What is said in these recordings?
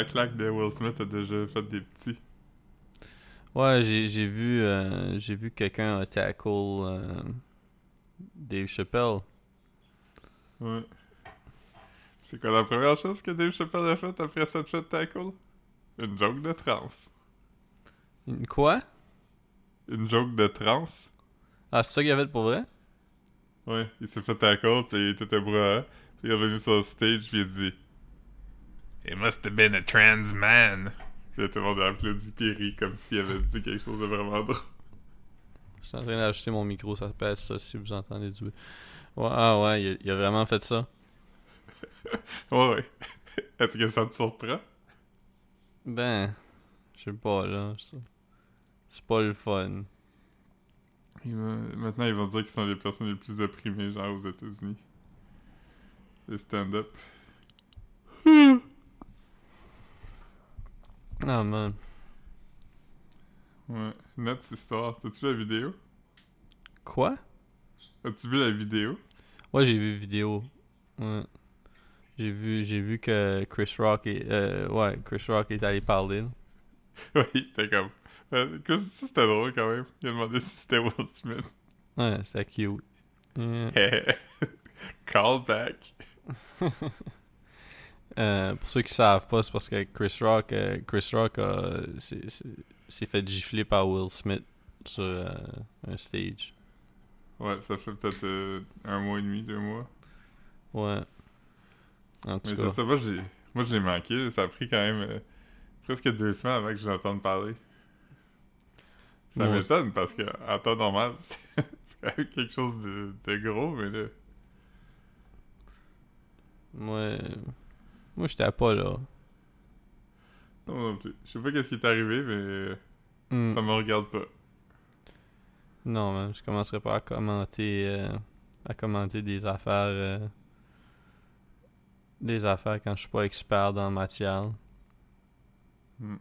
la claque de Will Smith a déjà fait des petits. Ouais, j'ai vu, euh, j'ai vu quelqu'un tackle euh, Dave Chappelle. Ouais. C'est quoi la première chose que Dave Chappelle a fait après cette fait tackle? Une joke de trans. Une Quoi? Une joke de trans? Ah, c'est ça qu'il a fait pour vrai? Ouais, il s'est fait tackle, puis il était bras. Puis il est revenu sur le stage, puis il a dit It must have been a trans man. Puis là, tout le monde a applaudi, rit comme s'il avait dit quelque chose de vraiment drôle. Je suis en train d'ajouter mon micro, ça pèse ça si vous entendez du. Ouais, ah ouais, il a, il a vraiment fait ça. Ouais, ouais. Est-ce que ça te surprend? Ben, je sais pas là. C'est pas le fun. Il va- Maintenant, ils vont dire qu'ils sont les personnes les plus opprimées, genre aux États-Unis. Le stand-up. Ah man. Ouais. Net histoire. T'as-tu vu la vidéo? Quoi? As-tu vu la vidéo? Ouais, j'ai vu vidéo. Ouais. J'ai vu, j'ai vu que Chris Rock est, euh, ouais, Chris Rock est allé parler. oui, t'es comme. Euh, que- ça, c'était drôle quand même. Il a demandé si c'était Will Smith. Ouais, c'était cute. Yeah. Call back. Euh, pour ceux qui savent pas, c'est parce que Chris Rock, euh, Chris Rock s'est fait gifler par Will Smith sur euh, un stage. Ouais, ça fait peut-être un mois et demi, deux mois. Ouais. En tout Mais cas. ça, moi, j'ai, moi, je l'ai manqué. Ça a pris quand même presque deux semaines avant que j'entende parler. Ça m'étonne parce que en temps normal, c'est quand même quelque chose de, de gros, mais là. Moi, moi j'étais pas là. Non, non plus. Je sais pas qu'est-ce qui est arrivé, mais Hmm. ça me regarde pas. Non, man, je commencerai pas à commenter euh, à commenter des affaires euh, des affaires quand je suis pas expert dans la matière. Hmm.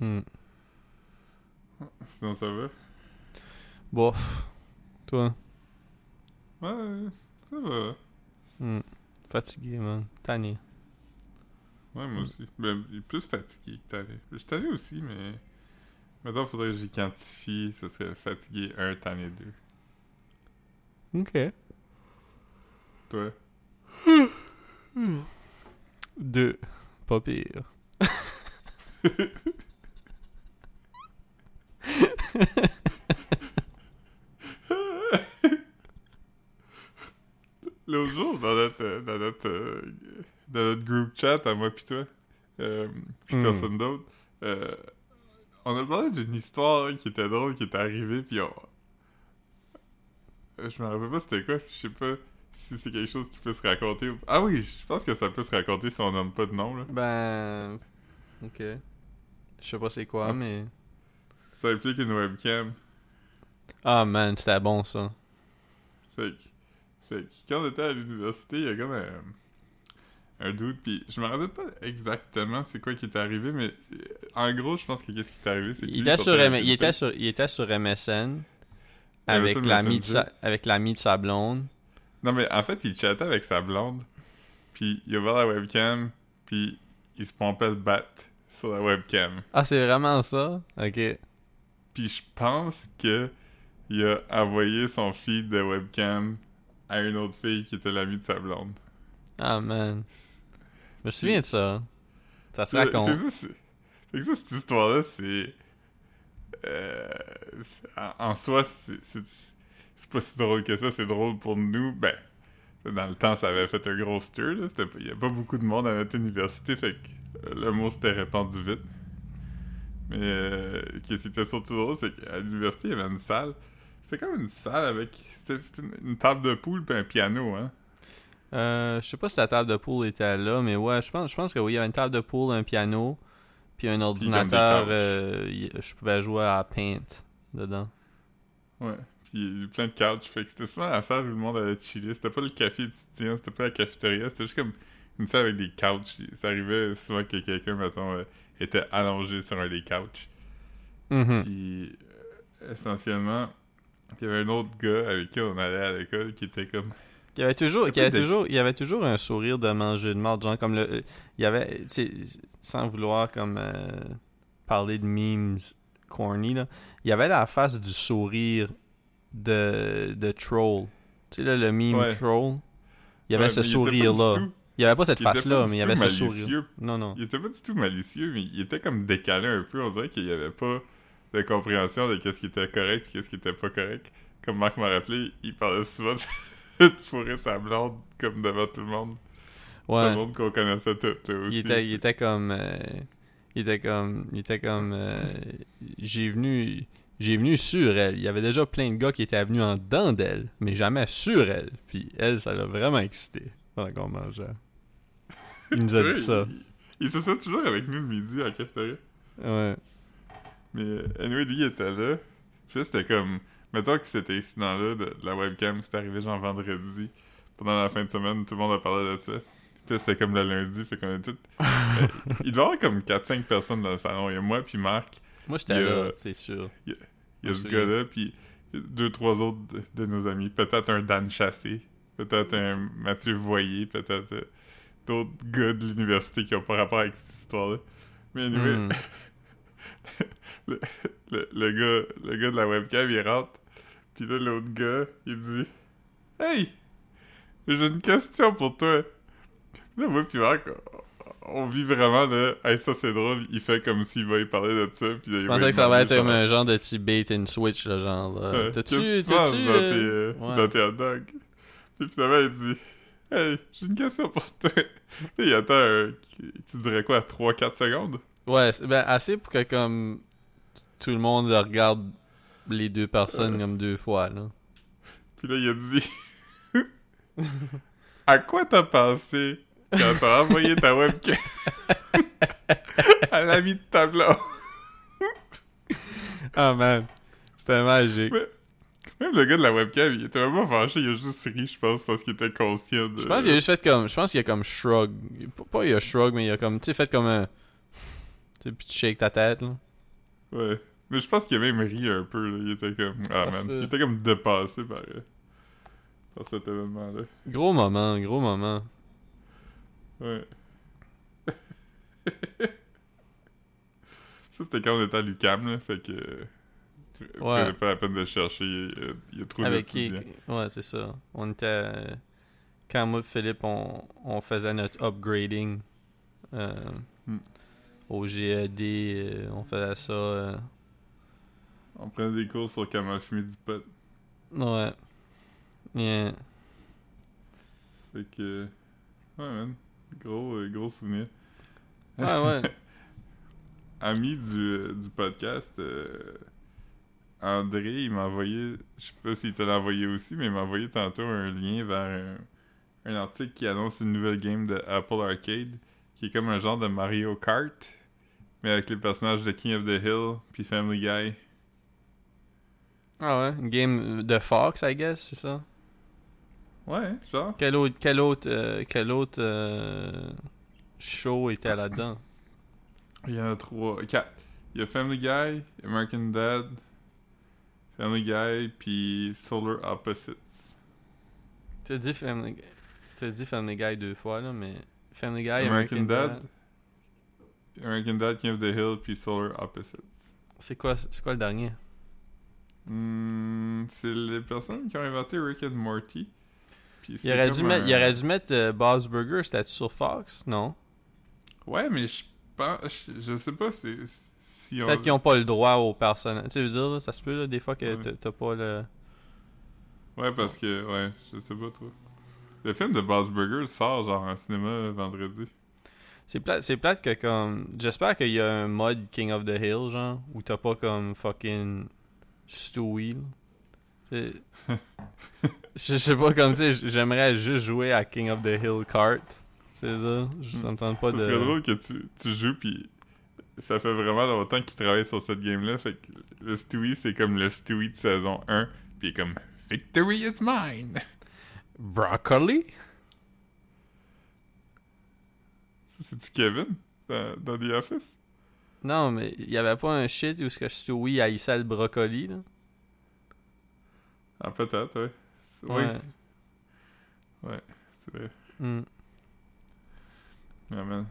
Hmm. Sinon, ça va? Bof. Toi? Ouais, ça va. Fatigué, man. Tanné. Ouais, moi aussi. Ben, il est plus fatigué que tanné. Je suis tanné aussi, mais. Maintenant, il faudrait que j'y quantifie. Ce serait fatigué 1, tanné 2. Ok. Toi? Deux. Pas pire. L'autre jour, dans notre, dans, notre, euh, dans notre group chat, à moi pis toi, euh, pis Hmm. personne d'autre, euh, on a parlé d'une histoire qui était drôle, qui était arrivée, pis on... Je me rappelle pas c'était quoi, pis je sais pas si c'est quelque chose qui peut se raconter. ou- Ah oui, je pense que ça peut se raconter si on nomme pas de nom, là. Ben. Ok. Je sais pas c'est quoi, Ah. mais. Ça implique une webcam. Ah, man, c'était bon ça. Fait que, fait que quand on était à l'université, il y a comme un, un doute, puis je me rappelle pas exactement c'est quoi qui est arrivé, mais euh, en gros, je pense que qu'est-ce qui est arrivé, c'est que Il lui, était, sur M- il, était sur, il était sur MSN avec l'ami de, sa, avec de sa blonde. Non, mais en fait, il chattait avec sa blonde, puis il a ouvert la webcam, puis il se pompait le bat sur la webcam. Ah, c'est vraiment ça? Ok. Puis je pense que il a envoyé son feed de webcam à une autre fille qui était l'amie de sa blonde. Ah, man. Je me souviens de ça. Ça se raconte. fait que ça, cette histoire-là, c'est. euh, en, soi, c'est- pas si drôle que ça, c'est drôle pour nous. Ben, dans le temps, ça avait fait un gros stir, Il y a pas beaucoup de monde à notre université, fait que le mot s'était répandu vite. Mais euh, ce qui était surtout drôle, c'est qu'à l'université, il y avait une salle. C'était comme une salle avec. C'était une, une table de poule puis un piano, hein. Euh, je sais pas si la table de pool était là, mais ouais, je pense, je pense que oui, il y avait une table de pool, un piano, puis un ordinateur. euh, je pouvais jouer à Paint dedans. Ouais. Puis il y a eu plein de couches. Fait que c'était souvent la salle où le monde allait chiller. C'était pas le café étudiant, c'était pas la cafétéria, c'était juste comme une salle avec des couches. Ça arrivait souvent que quelqu'un, mettons, euh, était allongé sur un des couches. Mhm. Puis euh, essentiellement, il y avait un autre gars avec qui on allait à l'école qui était comme Il y avait toujours, il y avait de- toujours, il y avait toujours un sourire de manger de mort, genre comme le, euh, il y avait, sans vouloir comme euh, parler de memes corny là, il y avait la face du sourire de de troll, tu sais là le meme Ouais. troll, il y avait Ouais, ce sourire là, il y avait pas cette il était face pas là, du mais il y avait ce sourire. Non non. Il était pas du tout malicieux, mais il était comme décalé un peu. On dirait qu'il y avait pas de compréhension de qu'est-ce qui était correct et qu'est-ce qui était pas correct. Comme Marc m'a rappelé, il parlait souvent de fourrer sa blonde comme devant tout le monde. Tout Ouais. le monde qu'on connaissait tout, aussi. Il était, il était comme. euh, il était comme. Il était comme. euh, j'ai venu. J'ai venu sur elle. Il y avait déjà plein de gars qui étaient venus en dedans d'elle, mais jamais sur elle. Puis elle, ça l'a vraiment excité pendant qu'on mangeait. Il nous a dit ça. Il, il s'assoit toujours avec nous le midi à la cafétéria. Ouais. Mais euh, anyway, lui, il était là. Puis là, c'était comme... Mettons que cet incident-là de, de la webcam, c'était arrivé genre vendredi. Pendant la fin de semaine, tout le monde a parlé de ça. Puis là, c'était comme le lundi, fait qu'on est tous... Euh, il doit y avoir comme 4-5 personnes dans le salon. Il y a moi, puis Marc. Moi, j'étais a- là, c'est sûr. Il y a ce gars-là, puis deux, trois autres de, de nos amis. Peut-être un Dan Chassé. Peut-être un Mathieu Voyer. Peut-être euh, d'autres gars de l'université qui ont pas rapport avec cette histoire-là. Mais anyway, Hmm. le, le, le gars, le gars de la webcam, il rentre. Puis là, l'autre gars, il dit Hey, j'ai une question pour toi. Là, moi, puis Marc, on vit vraiment là. Hey, ça c'est drôle. Il fait comme s'il va y parler de ça. Puis Je pensais que ça allait être comme un genre de petit bait and switch, là, genre. là. T'as-tu. T'as-tu. dans, tes, euh, euh, ouais. dans tes hot dogs? Puis finalement, il dit Hey, j'ai une question pour toi. Là, il attend un- Tu dirais quoi 3-4 secondes? Ouais, ben, assez pour que comme tout le monde regarde les deux personnes comme deux fois là. Puis là, il a dit À quoi t'as pensé quand t'as envoyé ta webcam à l'ami de ta blonde? Ah man, c'était magique. Mais- Même le gars de la webcam, il était vraiment fâché, il a juste ri, je pense, parce qu'il était conscient de. Je pense qu'il a juste fait comme je pense qu'il a comme shrug. Pas- Pas il a shrug mais il a comme tu sais fait comme un tu sais puis tu shakes ta tête là. Ouais. Mais je pense qu'il a même ri un peu, là. Il était comme. Ah, man. Il était comme dépassé par, euh, par cet événement-là. Gros moment, gros moment. Ouais. Ça, c'était quand on était à l'UCAM, là. Fait que. euh, Ouais. pas la peine de chercher. Il y a, il y a trop Avec qui. Ouais, c'est ça. On était euh, quand moi et Philippe on, on faisait notre upgrading euh, Hmm. au GED, on faisait ça euh, On prenait des cours sur comment fumer du pot. ouais. Yeah. Fait que. Ouais, man. Gros, euh, gros souvenir. Ouais, ouais. Ami du, euh, du podcast, euh, André, il m'a envoyé, je sais pas s'il te l'a envoyé aussi, mais il m'a envoyé tantôt un lien vers un, un article qui annonce une nouvelle game de Apple Arcade, qui est comme un genre de Mario Kart, mais avec les personnages de King of the Hill puis Family Guy. Ah ouais, une game de Fox, I guess, c'est ça? Ouais, genre. Quel autre, quel autre, euh, quel autre euh, show était là-dedans? Il y en a trois, quatre. Il y a Family Guy, American Dad, Family Guy, puis Solar Opposites. Tu as dit Family, tu as dit Family Guy deux fois là, mais Family Guy, American, Dad, American Dad, King of the Hill, puis Solar Opposites. C'est quoi, c'est quoi le dernier? Hmm, c'est les personnes qui ont inventé Rick and Morty. Puis Il aurait, dû mettre, il aurait dû mettre euh, Bob's Burger, c'était sur Fox? Non? Ouais, mais je pense... Je, sais pas si... si on... Peut-être qu'ils ont pas le droit aux personnages. Tu sais, veux dire, là, ça se peut, là, des fois que Ouais. t'as- pas le... Ouais, parce que... Ouais, je sais pas trop. Le film de Boss Burger sort genre en cinéma vendredi. C'est plate, c'est plate que comme... J'espère qu'il y a un mode King of the Hill, genre, où t'as pas comme fucking Stewie, là. C'est- Je je sais pas, comme, tu sais, j'aimerais juste jouer à King of the Hill Kart. C'est ça? Je t'entends pas de... serait drôle que tu, tu joues, puis ça fait vraiment longtemps qu'il travaille sur cette game-là. Fait que le Stewie, c'est comme le Stewie de saison 1, puis il est comme « Victory is mine! Broccoli? » C'est-tu Kevin dans, dans The Office? Non, mais il y avait pas un shit où ce que Stewie haïssait le brocoli, là? Ah, peut-être, ouais. C'est- Ouais. Oui. Ouais, c'est vrai. Hmm. Ouais, man.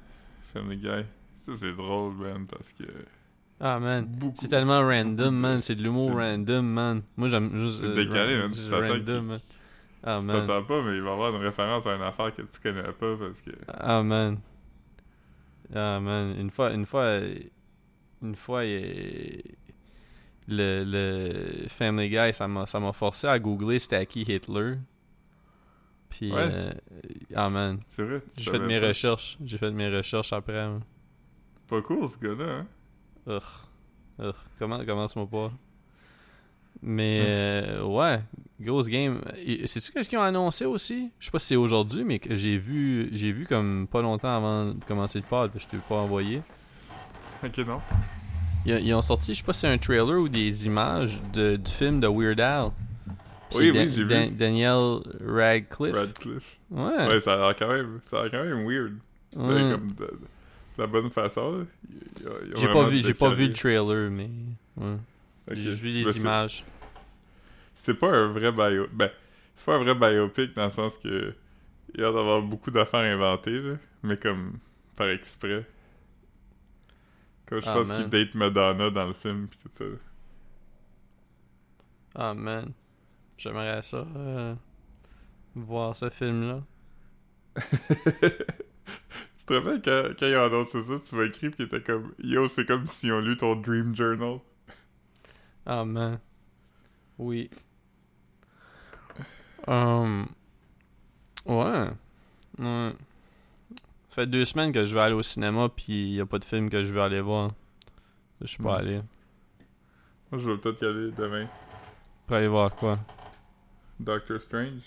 Family Guy. Ça, c'est drôle, man, parce que. Ah, man. C'est tellement random, man. C'est de l'humour random, man. Moi, j'aime juste. C'est euh, décalé, man. Tu t'attends random, qu'il- man. Ah, tu t'attends pas, mais il va y avoir une référence à une affaire que tu connais pas parce que. Ah, man. Ah, man. Une fois, une fois, une fois, le, le Family Guy, ça m'a, forcé à googler c'était qui Hitler. Puis, Ouais. euh, ah, man. C'est vrai, J'ai fait mes pas. recherches. J'ai fait mes recherches après. Pas cool, ce gars-là, hein. Ugh. Ugh. Comment, commence-moi pas? Mais, euh, ouais. Grosse game. Sais-tu qu'est-ce qu'ils ont annoncé aussi? Je sais pas si c'est aujourd'hui, mais que j'ai vu, j'ai vu comme pas longtemps avant de commencer le pod, puis je t'ai pas envoyé. Ok, non. Ils, ont sorti, je sais pas si c'est un trailer ou des images de, du film de Weird Al. Oui, oui, j'ai vu. Daniel Radcliffe. Radcliffe. Ouais. Ouais, ça a l'air quand même, ça a l'air quand même weird. Ben, comme de, de la bonne façon, J'ai pas vu, j'ai pas vu le trailer, mais ouais. J'ai juste vu les Ben, c'est- images. C'est pas un vrai bio... Ben, c'est pas un vrai biopic dans le sens que... Il y a d'avoir beaucoup d'affaires inventées, là. Mais comme... Par exprès. Comme je Ah, pense man. qu'il date Madonna dans le film, pis tout ça. Ah man, j'aimerais ça euh, voir ce film-là. tu te rappelles quand, quand ils ont annoncé ça, tu m'as écrit pis il était comme... Yo, c'est comme s'ils ont lu ton Dream Journal. Ah man, oui. Um, ouais, ouais. Ça fait deux semaines que je vais aller au cinéma puis y a pas de film que je veux aller voir. Je suis pas Hmm. allé. Moi, je vais peut-être y aller demain. Pour aller voir quoi? Doctor Strange.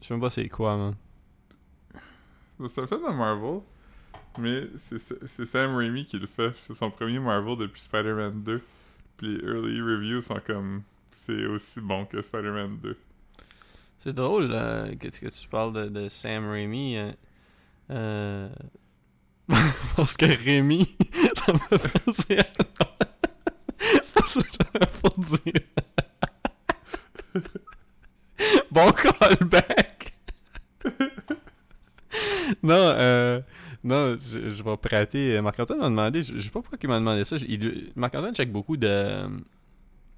Je sais même pas c'est quoi, man. C'est un film de Marvel, mais c'est c'est Sam Raimi qui le fait. C'est son premier Marvel depuis Spider-Man 2. Puis les early reviews sont comme... C'est aussi bon que Spider-Man 2. C'est drôle euh, que, que tu parles de, de Sam Raimi. euh, euh, parce que Rémi, ça me fait à... C'est ça que j'avais pour dire. bon callback! non, euh... Non, je, vais prater. Marc-Antoine m'a demandé, je, sais pas pourquoi il m'a demandé ça. Marc-Antoine check beaucoup de,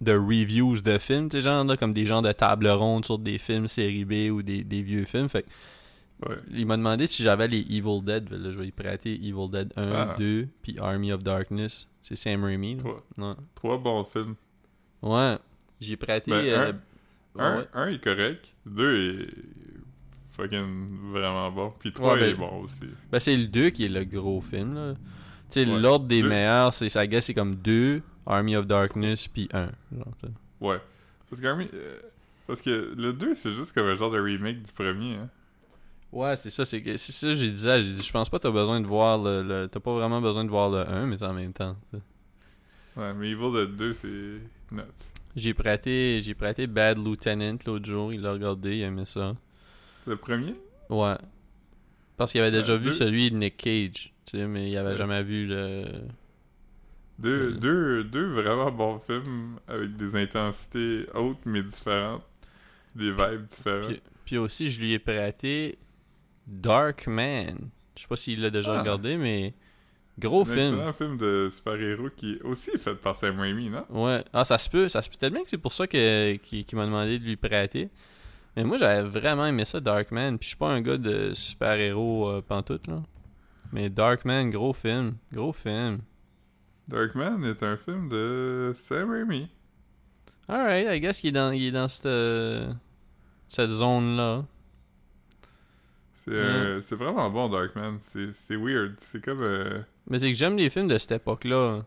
de reviews de films, genre là, comme des gens de table ronde sur des films série B ou des, des vieux films. Fait Ouais. il m'a demandé si j'avais les Evil Dead. Là, je vais y prêter Evil Dead 1, Ah. 2, puis Army of Darkness. C'est Sam Raimi. Trois, Ouais. trois bons films. Ouais. J'ai prêté. Ben, euh, Un, ouais. un est correct. Deux est fucking vraiment bon. Puis trois ben- est bon aussi. Ben, c'est le 2 qui est le gros film. là. Tu sais, l'ordre des Deux. meilleurs, c'est, ça c'est comme 2, Army of Darkness, puis 1. Ouais. Parce que, Army- euh, parce que le 2, c'est juste comme un genre de remake du premier. Hein. Ouais, c'est ça, c'est que c'est ça j'ai dit. J'ai dit, je pense pas que t'as besoin de voir le, le- T'as pas vraiment besoin de voir le 1, mais en même temps. Ouais, mais Evil Dead 2, c'est nuts. J'ai prêté, j'ai prêté Bad Lieutenant l'autre jour, il l'a regardé, il aimait ça. Le premier? Ouais. Parce qu'il avait déjà Ouais, vu deux- celui de Nick Cage, tu sais, mais il avait Ouais. jamais vu le. Deux, Ouais. deux, deux vraiment bons films avec des intensités hautes mais différentes. Des vibes différentes. Puis, puis aussi, je lui ai prêté Dark Man. Je sais pas s'il l'a déjà Ah. regardé, mais gros un film. excellent film de super-héros qui est aussi fait par Sam Raimi, non? Ouais. Ah, ça se peut. Ça se peut tellement que c'est pour ça que, qu'il, qu'il m'a demandé de lui prêter. Mais moi, j'avais vraiment aimé ça, Darkman. Puis je suis pas un gars de super-héros euh, pantoute, là. Mais Darkman, gros film. Gros film. Darkman est un film de Sam Raimi. Alright, I guess qu'il est dans, il est dans cette, euh, cette zone-là. C'est euh, c'est vraiment bon, Darkman. C'est c'est weird. C'est comme... euh, Mais c'est que j'aime les films de cette époque-là.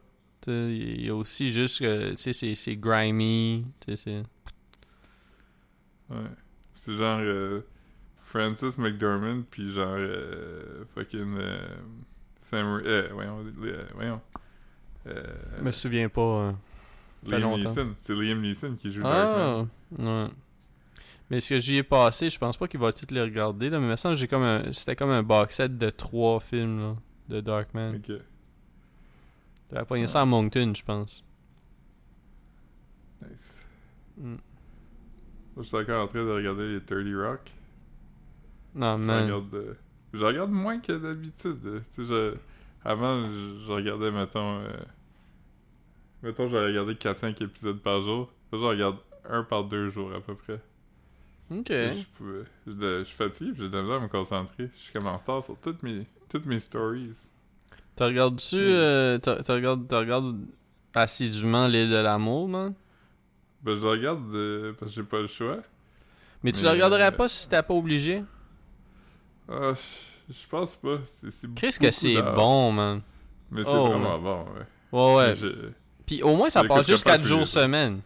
Il y a aussi juste que, tu sais, c'est, c'est grimy. Tu sais, c'est... Ouais. C'est genre euh, Francis McDormand, puis genre euh, fucking euh, Sam... Euh, voyons, euh, voyons. Euh, Je me souviens pas. euh. fait Liam longtemps. Neeson. C'est Liam Neeson qui joue Darkman. Ah, ouais. Mais ce que j'y ai passé, je pense pas qu'il va tout les regarder, là, mais il me semble que j'ai comme un, c'était comme un box set de trois films, là, de Darkman. Ok. J'avais pogné ça à Moncton, je pense. Nice. Mm. Moi, je suis encore en train de regarder les 30 Rock. Non, Je man. regarde, euh, je regarde moins que d'habitude. euh, Tu sais, je... Avant, je, je regardais, mettons... euh, Mettons, je regardais 4-5 épisodes par jour. Là, je regarde un par deux jours, à peu près. Ok. Je, pouvais- je, je suis fatigué, j'ai de la misère à me concentrer. Je suis comme en retard sur toutes mes, toutes mes stories. T'as regardé-tu. euh, t'as t'as regardé, t'as regardé assidûment l'île de l'amour, man? Ben, je regarde euh, parce que j'ai pas le choix. Mais tu le regarderais euh, pas si t'étais pas obligé? Ah, je, pense pas. C'est, Qu'est-ce que c'est bon, man? Mais c'est Oh, vraiment ouais. bon, ouais. Ouais, ouais. Je- Puis au moins, ça passe juste pas 4 tous les jours semaine.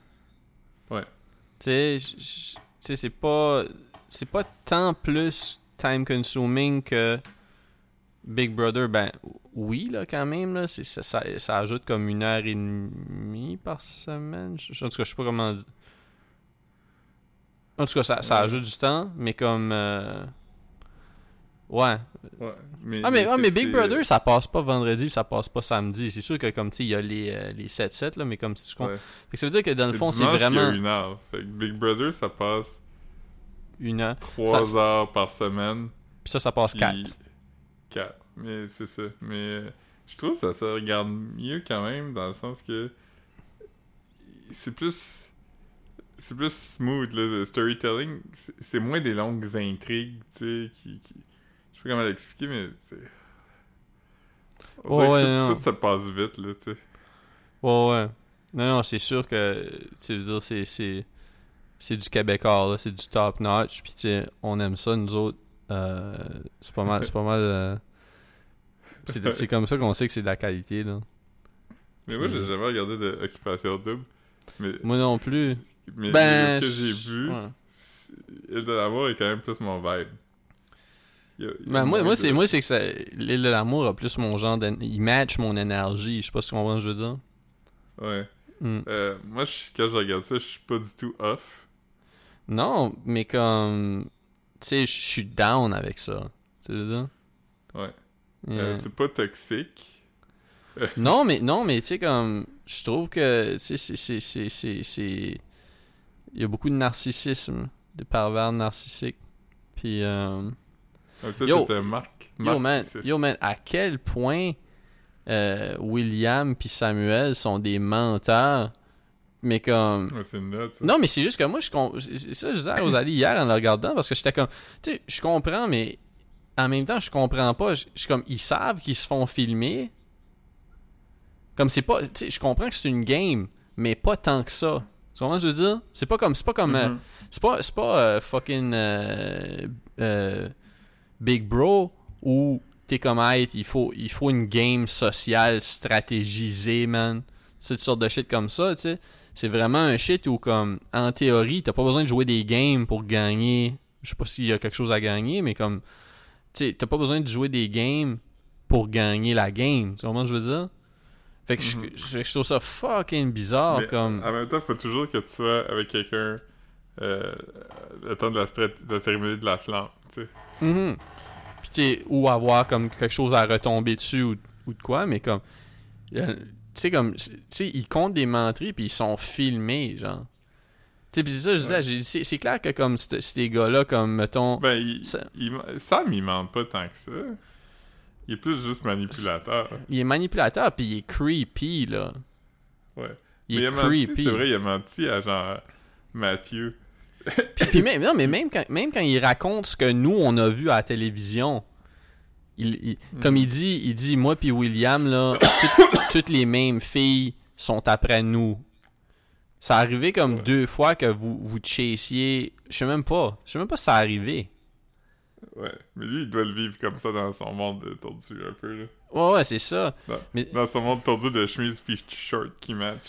Ouais. Tu sais, sais, c'est pas. C'est pas tant plus time consuming que Big Brother. Ben, oui, là, quand même, là. c'est- Ça, ça, ça ajoute comme une heure et demie par semaine. Je- En tout cas, je sais pas comment dire. En tout cas, ça, ça ajoute du temps, mais comme. euh, Ouais. Ouais. Mais, Ah, mais, ah, mais Big Brother, ça passe pas vendredi, ça passe pas samedi. C'est sûr que, comme, tu sais, il y a les, euh, les 7-7, là, mais comme si tu que ça veut dire que dans le Le fond, c'est dimanche, il y a vraiment une heure. Fait que Big Brother, ça passe une heure. 3 Ça- heures par semaine. Puis ça, ça passe 4. 4. Mais c'est ça. Mais euh, je trouve que ça se regarde mieux quand même, dans le sens que c'est plus. C'est plus smooth, là, le storytelling. C'est moins des longues intrigues, tu sais, qui, qui- Je sais pas comment l'expliquer, mais c'est. Ouais, tout, non. tout se passe vite, là, tu sais. Ouais, ouais. Non, non, c'est sûr que, tu veux dire, c'est, c'est, c'est du québécois, là, c'est du top notch, puis tu sais, on aime ça, nous autres. Euh, c'est pas mal, c'est pas mal. euh, c'est, c'est comme ça qu'on sait que c'est de la qualité, là. Mais moi, j'ai Puis- jamais regardé de Occupation Double. Mais, Moi non plus. mais Ben. ce que j'ai vu, ouais. Île de l'amour est quand même plus mon vibe. Y a- il y a Ben, moi, moi, de- c'est, moi, c'est que ça, l'île de l'amour a plus mon genre d'en- Il match mon énergie. Je sais pas si tu comprends ce que je veux dire. Ouais. Hmm. Euh, moi, je- quand je regarde ça, je suis pas du tout off. Non, mais comme. Tu sais, je suis down avec ça. Tu veux dire? Ouais. Yeah. Euh, c'est pas toxique. Non, mais non, mais tu sais, comme. Je trouve que. Tu sais, c'est- c'est. c'est- c'est- c'est- Il y a beaucoup de narcissisme, de pervers narcissiques. Puis. Euh... Euh, Yo. c'était Marc. Yo, man, yo, man, à quel point euh, William puis Samuel sont des menteurs. Mais comme. Ouais. Non, mais c'est juste que moi, je com- ça je disais à Rosalie hier en le regardant, parce que j'étais comme, tu sais, je comprends, mais en même temps, je comprends pas. Je suis comme, ils savent qu'ils se font filmer. Comme c'est pas, tu sais, je comprends que c'est une game, mais pas tant que ça. Tu comprends ce que je veux dire? C'est pas comme, c'est pas comme, euh, Mhm. c'est pas, c'est pas euh, fucking euh, euh, Big Bro où t'es comme, hey, il faut, il faut une game sociale stratégisée, man. Cette sorte de shit comme ça, tu sais. C'est vraiment un shit où, comme, en théorie, t'as pas besoin de jouer des games pour gagner. Je sais pas s'il y a quelque chose à gagner, mais comme, tu sais, t'as pas besoin de jouer des games pour gagner la game. Tu comprends ce que je veux dire? Fait que je- Mhm. je, je trouve ça fucking bizarre, Mais comme... En même temps, faut toujours que tu sois avec quelqu'un euh, le temps de la, strat- de la cérémonie de la flamme, tu sais. Mhm. Puis ou avoir comme quelque chose à retomber dessus ou, ou de quoi, mais comme. euh, Tu sais, comme. Tu sais, ils comptent des menteries puis ils sont filmés, genre. Tu sais, ça, je disais, Ouais. c'est c'est clair que comme ces gars-là, comme, mettons. Ben, il, Ça- il- Sam, il ment pas tant que ça. Il est plus juste manipulateur. Il est manipulateur puis il est creepy, là. Ouais. Il Mais est il a menti, creepy. c'est vrai, il a menti à genre Mathieu. Puis, puis même, non, mais même quand, même quand il raconte ce que nous, on a vu à la télévision, il, il- comme il dit, il dit, moi puis William, là, toutes, toutes les mêmes filles sont après nous. Ça arrivé comme Ouais. deux fois que vous, vous chasiez. Je sais même pas. Je sais même pas si ça arrivé. Ouais. Mais lui, il doit le vivre comme ça dans son monde de tordu un peu, là. Ouais, ouais, c'est ça. Dans, Mais- dans son monde tordu de chemise puis short qui match.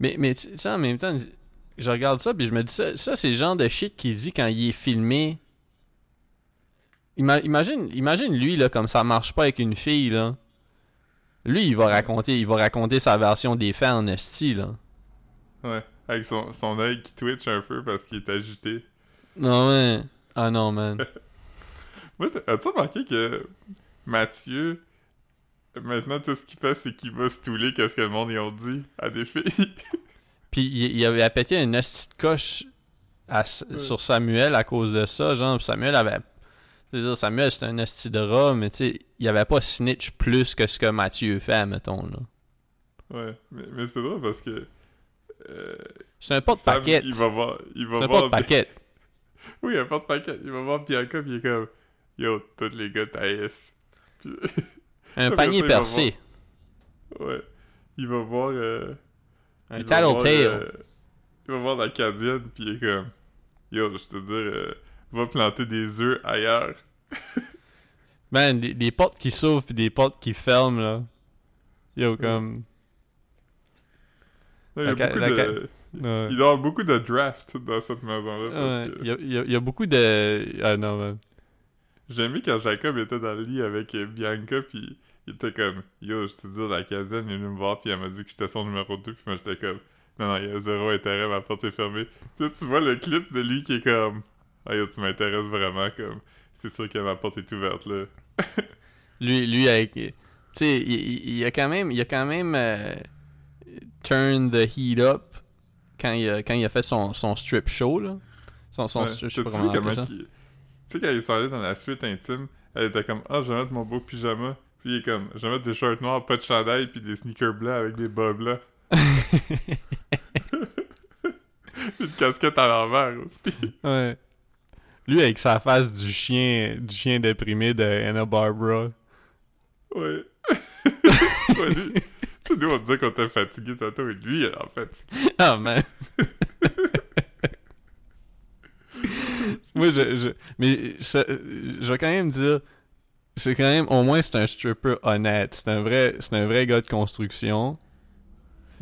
Mais, mais tu sais, en même temps, je regarde ça puis je me dis, ça, ça c'est le genre de shit qu'il dit quand il est filmé. Ima- imagine, imagine lui, là, comme ça marche pas avec une fille, là. Lui, il va raconter, il va raconter sa version des faits en esti, là. Ouais. Avec son, son œil qui twitch un peu parce qu'il est agité. Non, ouais. Ah non, man. Moi, as-tu remarqué que Mathieu, maintenant, tout ce qu'il fait, c'est qu'il va stouler qu'est-ce que le monde y ont dit à des filles? Puis il, il avait pété une esti de coche à S- Ouais. sur Samuel à cause de ça, genre. Puis Samuel avait. C'est-à-dire, Samuel, c'est un esti de rat, mais tu sais, il avait pas snitch plus que ce que Mathieu fait, mettons, là. Ouais, mais, mais c'est drôle parce que. Euh, C'est un porte-paquet. Il va voir. Il va C'est un porte-paquet. Oui, un porte-paquet. Il va voir Bianca, pis il est comme. Yo, tous les gars taillissent. Puis. Un panier ça, percé. ouais. Il va voir. Euh, il va voir, tattletale. euh, il va voir la Canadienne, pis il est comme. Yo, je te dire, euh, va planter des œufs ailleurs. Man, des, des portes qui s'ouvrent pis des portes qui ferment, là. Yo, comme... Il y a beaucoup de. ca- Ouais. Il doit y avoir beaucoup de draft dans cette maison-là. parce que il y, a, il y a- il y a beaucoup de... Ah non, man. J'ai aimé quand Jacob était dans le lit avec Bianca, puis il était comme Yo, je te dis, la Canadienne est venue me voir, puis elle m'a dit que j'étais son numéro 2, puis moi j'étais comme Non, non, il y a zéro intérêt, ma porte est fermée. Puis là, tu vois le clip de lui qui est comme Ah, yo, tu m'intéresses vraiment, comme c'est sûr que ma porte est ouverte, là. Lui, lui avec... Tu sais, il, a quand même... Il a quand même... euh, turn the heat up quand il a, quand il a fait son, son strip show, là. Son, son Ouais. strip, qu'il- Tu sais, quand il s'en allait dans la suite intime, elle était comme Ah, je vais mettre mon beau pyjama. Puis il est comme Je vais mettre des shorts noirs, pas de chandail, puis des sneakers blancs avec des bas blancs. Une casquette à l'envers aussi. Ouais. Lui avec sa face du chien du chien déprimé de Anna Barbara. Ouais. ouais lui, tu sais, nous, on disait qu'on était fatigué tantôt, et lui, en fatigué. Ah man. Moi je, je mais ça- je vais quand même dire c'est quand même au moins c'est un stripper honnête, c'est un vrai c'est un vrai gars de construction.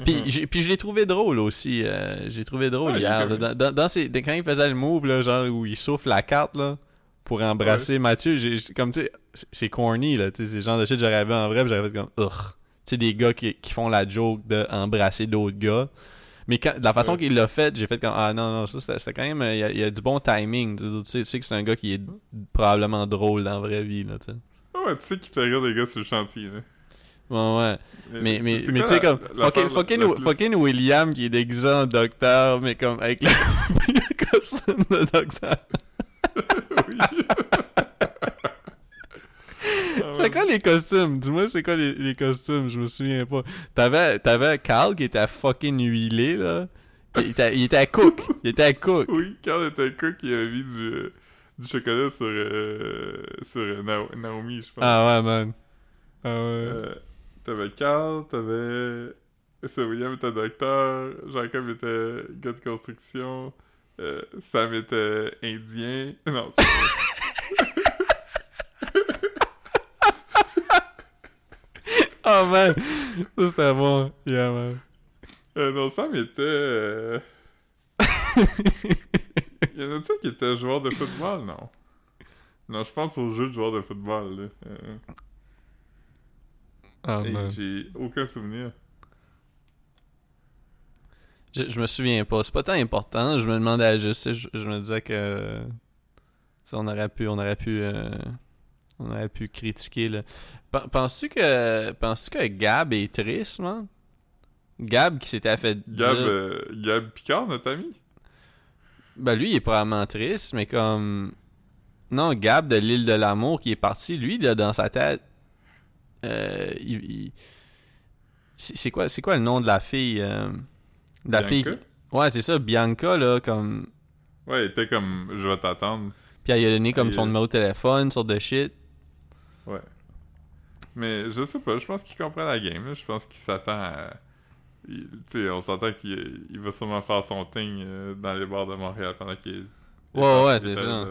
Puis, Mhm. puis je l'ai trouvé drôle aussi. euh, j'ai trouvé drôle Ah, hier. là. Dans, dans, dans ses- quand il faisait le move, là, genre où il souffle la carte là, pour embrasser Mathieu, j'ai comme tu sais, c'est- corny là. tu sais, C'est le genre de shit que j'aurais vu en vrai, j'aurais fait comme Ugh. Tu sais, des gars qui, qui font la joke d'embrasser d'autres gars. Mais quand, de la façon Ouais. qu'il l'a fait, j'ai fait comme Ah non, non, ça c'était quand même. euh, Il y, a, il y a du bon timing. Tu, sais, tu sais que c'est un gars qui est probablement drôle dans la vraie vie. Là, tu sais. Ouais, tu sais qu'il les gars sur le chantier, là. Ouais, ouais. Mais, tu sais, comme, fucking, William qui est déguisé en docteur, mais comme avec le, le costume de docteur. Oui. C'est ouais. quoi les costumes? Dis-moi, c'est quoi les, les costumes? Je me souviens pas. T'avais, t'avais Carl qui était fucking huilé, là. Il était, il était à cook. Il était à cook. Oui, quand était cook, il avait mis du, euh, du chocolat sur, euh, sur euh, Nao- Naomi, je pense. Ah ouais, man. Ah ouais. Euh, t'avais Carl, t'avais... C'est William était docteur, Jacob était gars de construction, Sam était indien. Non, c'est pas Oh man. Ça c'était bon. Yeah, man. Euh, non, Sam était. Euh... Il y en a-tu qui était joueur de football, non? Non, je pense au jeu de joueur de football, là. Euh, Oh hey. J'ai aucun souvenir. Je, je me souviens pas. C'est pas tant important. Je me demandais juste. tu sais, Je, je me disais que. tu sais, on aurait pu. On aurait pu. euh, on aurait pu critiquer là. Pen- Penses-tu que. Penses-tu que Gab est triste, man? Gab qui s'était fait Gab, dire. euh, Gab Picard, notre ami? Ben lui, il est probablement triste, mais comme. Non, Gab de l'île de l'amour qui est parti, lui, là, dans sa tête. euh, il- il- C'est quoi, c'est quoi le nom de la fille euh, de La fille. Bianca? qui- Ouais, c'est ça, Bianca, là, comme. Ouais, il était comme je vais t'attendre. Puis elle a donné comme Et, son euh, numéro de téléphone, sorte de shit. Ouais. Mais je sais pas, je pense qu'il comprend la game. Je pense qu'il s'attend à. Tu sais, on s'entend qu'il il va sûrement faire son thing euh, dans les bars de Montréal pendant qu'il est. Ouais, ouais, c'est ça.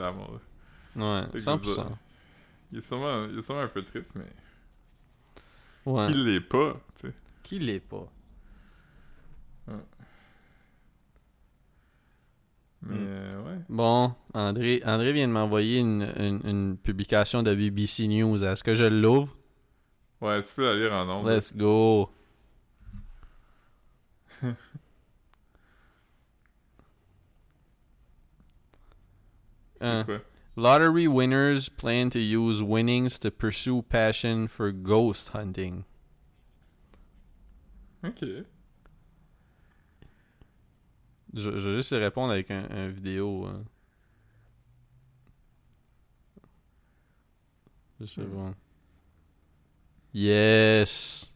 Ouais, Fait que 100%. Il est sûrement, il est sûrement un peu triste, mais. Ouais. Qu'il l'est pas, tu sais. Qui l'est pas? Mais Mm. euh, ouais. Bon, André, André vient de m'envoyer une, une, une publication de BBC News. Est-ce que je l'ouvre? Ouais, tu peux la lire en nombre. Let's go. Hein? Lottery winners plan to use winnings to pursue passion for ghost hunting. Ok. Je, je vais juste y répondre avec un, un vidéo. hein. Je sais pas. Yes!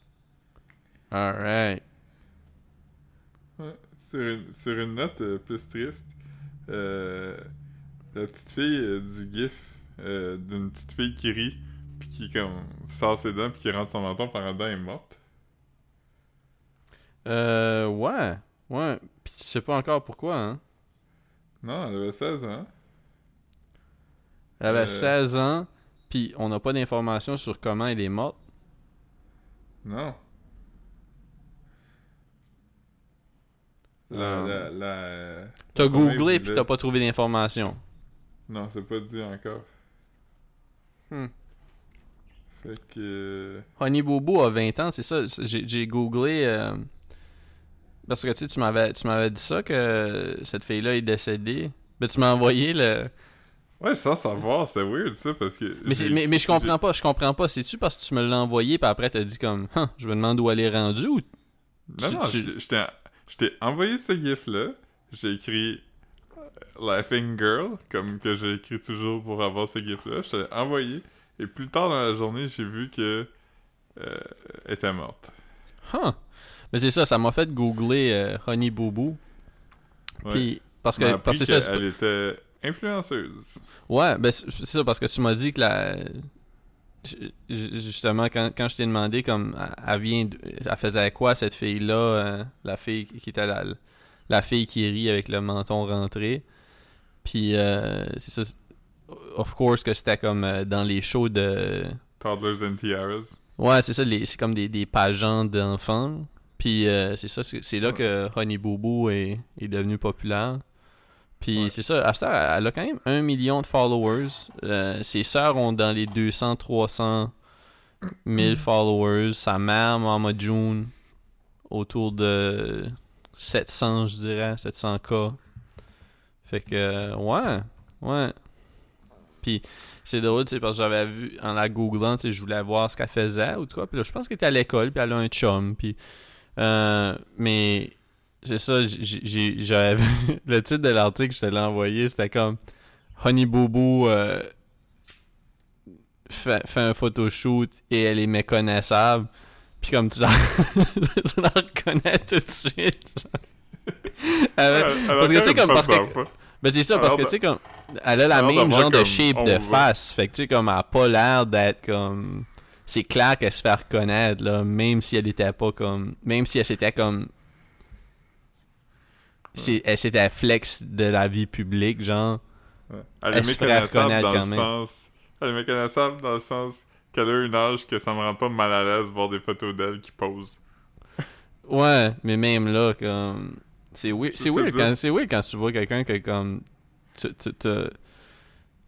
Alright. Ouais. Sur, une, sur une note euh, plus triste, euh, la petite fille euh, du gif d'une petite fille qui rit, puis qui comme sort ses dents, puis qui rentre son menton par en dedans est morte. Euh, ouais. Ouais. Pis tu sais pas encore pourquoi, hein? Non, elle avait 16 ans. Elle avait Euh. 16 ans, puis on n'a pas d'informations sur comment elle est morte. Non. La, Euh. la, la- T'as googlé, puis t'as pas trouvé d'informations. Non, c'est pas dit encore. Hmm. Fait que... Honey Bobo a 20 ans, c'est ça. j'ai googlé. euh, parce que tu tu m'avais tu m'avais dit ça que cette fille-là est décédée. Ben, tu m'as envoyé le. Ouais, sans savoir, c'est weird ça, parce que... Mais, mais, mais je comprends pas, je comprends pas. C'est-tu parce que tu me l'as envoyé, puis après t'as dit comme, Huh, je me demande où elle est rendue ou. Non, tu- non, tu- je t'ai- envoyé ce gif-là. J'ai écrit euh, Laughing Girl, comme que j'ai écrit toujours pour avoir ce gif-là. Je t'ai envoyé. Et plus tard dans la journée, j'ai vu que euh, elle était morte. Huh. Mais c'est ça, ça m'a fait googler euh, Honey Bobo. Ouais. Puis, parce que. appris Parce que c'est ça, qu'elle était influenceuse. Ouais, ben c'est ça parce que tu m'as dit que la ju- ju- justement quand, quand je t'ai demandé comme elle- elle vient de- elle faisait quoi cette fille là la fille qui était la, la fille qui rit avec le menton rentré puis euh, c'est ça of course que c'était comme euh, dans les shows de Toddlers and Tiaras. ouais c'est ça les- c'est comme des, des pageants d'enfants puis euh, c'est ça c'est là que Honey Boo est, est devenu populaire puis Ouais. c'est ça, elle a quand même un million de followers. Euh, ses sœurs ont dans les 200, 300 000 followers. Sa mère, Mama June, autour de 700, je dirais, 700K. Fait que, euh, ouais, ouais. Puis c'est drôle, tu sais, parce que j'avais vu, en la googlant, tu sais, je voulais voir ce qu'elle faisait ou quoi. Puis là, je pense qu'elle était à l'école, puis elle a un chum. Puis, euh, mais c'est ça, j'ai- le titre de l'article, je te l'ai envoyé, c'était comme Honey Bobo euh, fait, fait un photoshoot et elle est méconnaissable. Puis comme tu la, tu la reconnais tout de suite. a parce que tu sais, comme, parce que- ben c'est ça, parce Alors, que tu sais, comme, elle a la alors même genre de shape de face. Fait que tu sais, comme, elle a pas l'air d'être comme. C'est clair qu'elle se fait reconnaître, là, même si elle était pas comme. Même si elle s'était comme. C'est, elle s'était flex de la vie publique, genre. Ouais. Elle, Elle est se méconnaissable reconnaître dans le même. sens... Elle est méconnaissable dans le sens qu'elle a une âge que ça me rend pas mal à l'aise de voir des photos d'elle qui posent. Ouais, mais même là, comme. C'est weird, c'est weird, quand, weird quand tu vois quelqu'un que, comme. tu- tu-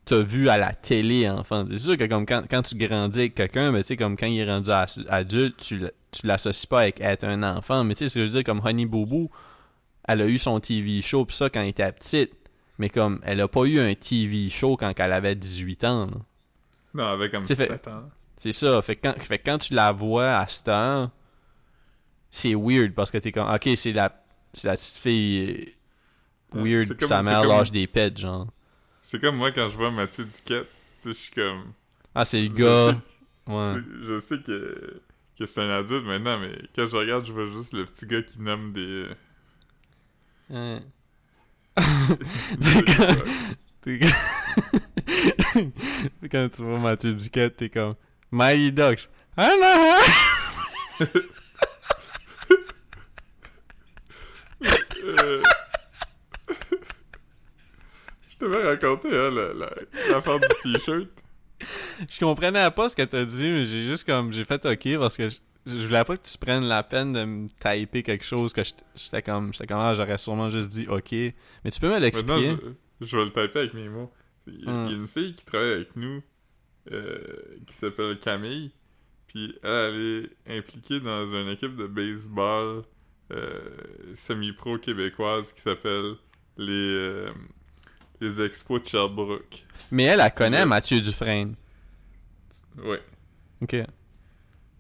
t'as vu à la télé, enfant. C'est sûr que, comme, quand, quand tu grandis avec quelqu'un, mais tu sais, comme quand il est rendu adulte, tu, tu l'associes pas avec être un enfant. Mais tu sais, ce que je veux dire, comme Honey Bobo, elle a eu son TV show, pis ça, quand elle était petite. Mais comme, elle a pas eu un TV show quand elle avait 18 ans, là. Non, avec comme fait- 7 ans. C'est ça. Fait que, quand, fait quand tu la vois à cette heure, c'est weird parce que t'es comme, ok, c'est la, la petite fille euh, weird, pis sa mère lâche des pets, genre. C'est comme moi quand je vois Mathieu Duquette, tu sais, je suis comme... Ah, c'est le gars. Ouais. Je sais que, que c'est un adulte maintenant, mais quand je regarde, je vois juste le petit gars qui nomme des... Ouais. des- comme- quand tu vois Mathieu Duquette, t'es comme, Mighty Ducks. Ah non! Euh, Je t'avais raconté, hein, la- la- l'affaire du t-shirt. Je comprenais pas ce que t'as dit, mais j'ai juste comme, j'ai fait ok parce que je, je voulais pas que tu prennes la peine de me typer quelque chose que j'étais- comme, j'étais comme, ah, j'aurais sûrement juste dit ok. Mais tu peux me l'expliquer? je, je vais le taper avec mes mots. Il y, a- Hum. il y a une fille qui travaille avec nous euh, qui s'appelle Camille. Puis elle, elle est impliquée dans une équipe de baseball euh, semi-pro québécoise qui s'appelle les, euh, les Expos de Sherbrooke. Mais elle, elle connaît. Mathieu Dufresne. Ouais. Ok.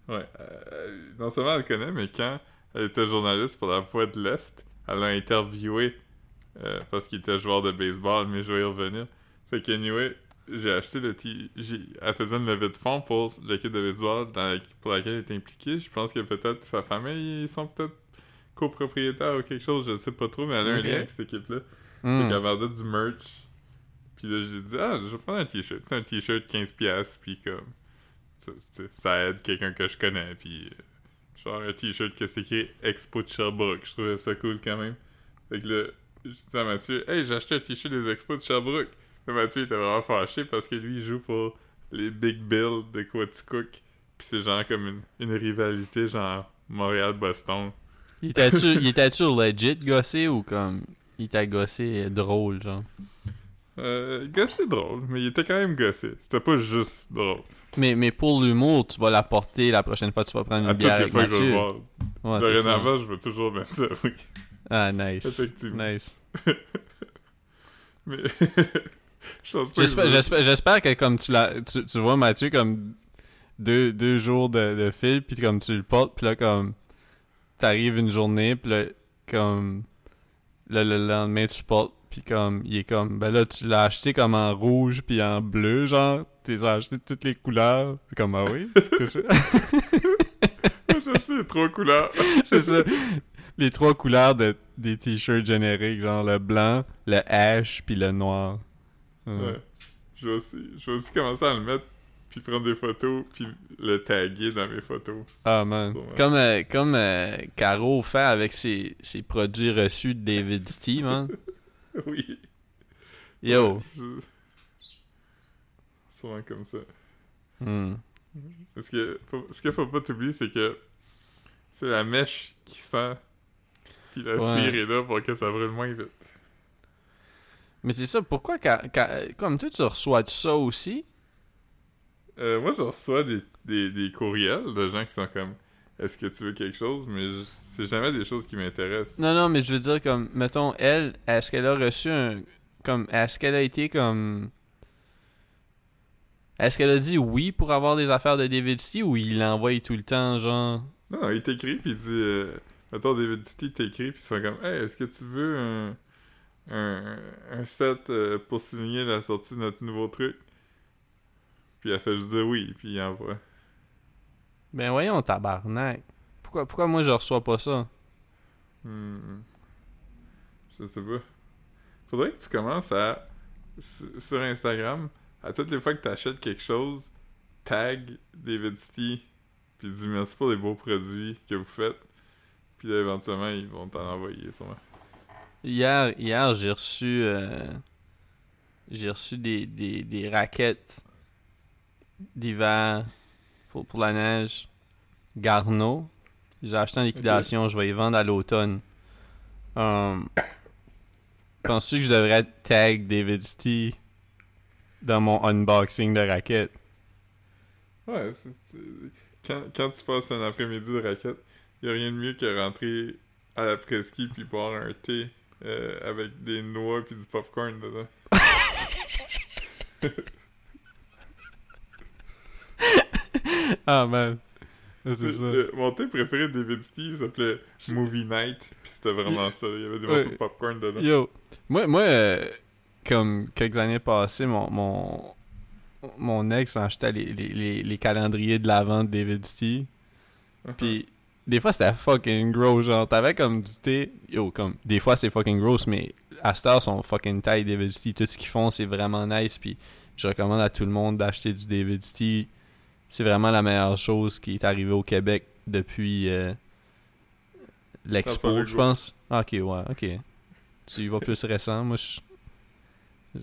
Ouais. Euh, non seulement elle le connaît, mais quand elle était journaliste pour la Voix de l'Est, elle l'a interviewé euh, parce qu'il était joueur de baseball, mais je vais y revenir. Fait que, anyway, j'ai acheté le t j'ai Elle faisait une levée de fonds pour l'équipe de baseball dans la- pour laquelle elle est impliquée. Je pense que peut-être sa famille, ils sont peut-être copropriétaires ou quelque chose, je sais pas trop, mais elle a un lien avec cette équipe-là. Hmm. Fait qu'elle vendait du merch. Puis là, j'ai dit, ah, je vais prendre un t-shirt. Sais, un t-shirt 15$, puis comme. ça- aide quelqu'un que je connais, puis. euh, Genre un t-shirt que c'est écrit Expo de Sherbrooke. Je trouvais ça cool quand même. Fait que là, j'ai dit à Mathieu, hey, j'ai acheté un t-shirt des Expos de Sherbrooke. Mais Mathieu était vraiment fâché parce que lui, il joue pour les Big Bill de Quaticook. Puis c'est genre comme une, une rivalité, genre Montréal-Boston. Il était-tu legit gossé ou comme. Il t'a gossé drôle, genre? Euh, gossé drôle, mais il était quand même gossé. C'était pas juste drôle. Mais, mais pour l'humour, tu vas l'apporter la prochaine fois que tu vas prendre À une toutes bière les avec fois que je vais Mathieu. Ouais. Dorénavant, je vais toujours mettre ça, oui. Ah, nice. Effectivement. Nice. Mais. que J'espère, je- j'espère, j'espère que comme tu, tu, tu vois Mathieu comme deux, deux jours de, de fil, puis comme tu le portes, puis là comme t'arrives une journée, puis là comme là, le lendemain tu portes, puis comme il est comme ben là tu l'as acheté comme en rouge puis en bleu genre, t'es acheté toutes les couleurs, c'est comme ah oui, J'ai acheté les trois couleurs. c'est ça. Les trois couleurs de, des t-shirts génériques, genre le blanc, le ash puis le noir. Ouais. Je vais aussi, je vais aussi commencer à le mettre, puis prendre des photos, puis le taguer dans mes photos. Ah man. Sûrement. Comme, euh, comme euh, Caro fait avec ses, ses produits reçus de David T, man. Oui. Yo. Je- Souvent comme ça. Hmm. Parce que faut- ce qu'il faut pas t'oublier, c'est que c'est la mèche qui sent, puis la Ouais. cire est là pour que ça brûle moins vite. Mais c'est ça, pourquoi, quand, quand- comme toi, tu reçois ça aussi? Euh, moi, je reçois des, des, des courriels de gens qui sont comme Est-ce que tu veux quelque chose? Mais je- c'est jamais des choses qui m'intéressent. Non, non, mais je veux dire, comme, mettons, elle, est-ce qu'elle a reçu un. Comme, est-ce qu'elle a été comme. Est-ce qu'elle a dit oui pour avoir des affaires de David T ou il l'envoie tout le temps, genre? Non, il t'écrit, puis il dit euh, Mettons, David Titi t'écrit, puis ils sont comme Hey, est-ce que tu veux un, un, un set euh, pour souligner la sortie de notre nouveau truc? Puis elle fait juste dire oui, puis il envoie. Ben voyons, tabarnak. Pourquoi, pourquoi moi je reçois pas ça? Hmm. Je sais pas. Faudrait que tu commences à. Sur, Instagram, à toutes les fois que tu achètes quelque chose, tag David City, puis dis merci pour les beaux produits que vous faites. Puis là, éventuellement, ils vont t'en envoyer, sûrement. Hier, hier j'ai reçu euh, j'ai reçu des, des, des raquettes d'hiver pour, pour la neige. Garneau. J'ai acheté en liquidation, je vais les vendre à l'automne. Um, Penses-tu que je devrais tag David T dans mon unboxing de raquettes? Ouais, quand, quand tu passes un après-midi de raquette, y a rien de mieux que rentrer à la presqu'île puis boire un thé euh, avec des noix puis du popcorn dedans. Ah man. C'est Le- ça. le- mon thé préféré de David Steve s'appelait Movie Night, puis c'était vraiment ça. Il y avait des Ouais. morceaux de popcorn dedans. Yo, moi, moi euh, comme quelques années passées, mon, mon, mon ex achetait les, les, les, les calendriers de l'avant de David T. Uh-huh. Puis des fois c'était fucking gros, genre t'avais comme du thé. Yo, comme des fois c'est fucking gross, mais à cette heure sont fucking taille David T. Tout ce qu'ils font c'est vraiment nice. Puis je recommande à tout le monde d'acheter du David T. C'est vraiment la meilleure chose qui est arrivée au Québec depuis euh, l'expo, je pense. Ah, ok, ouais, ok. Tu y vas plus récent. Moi, je...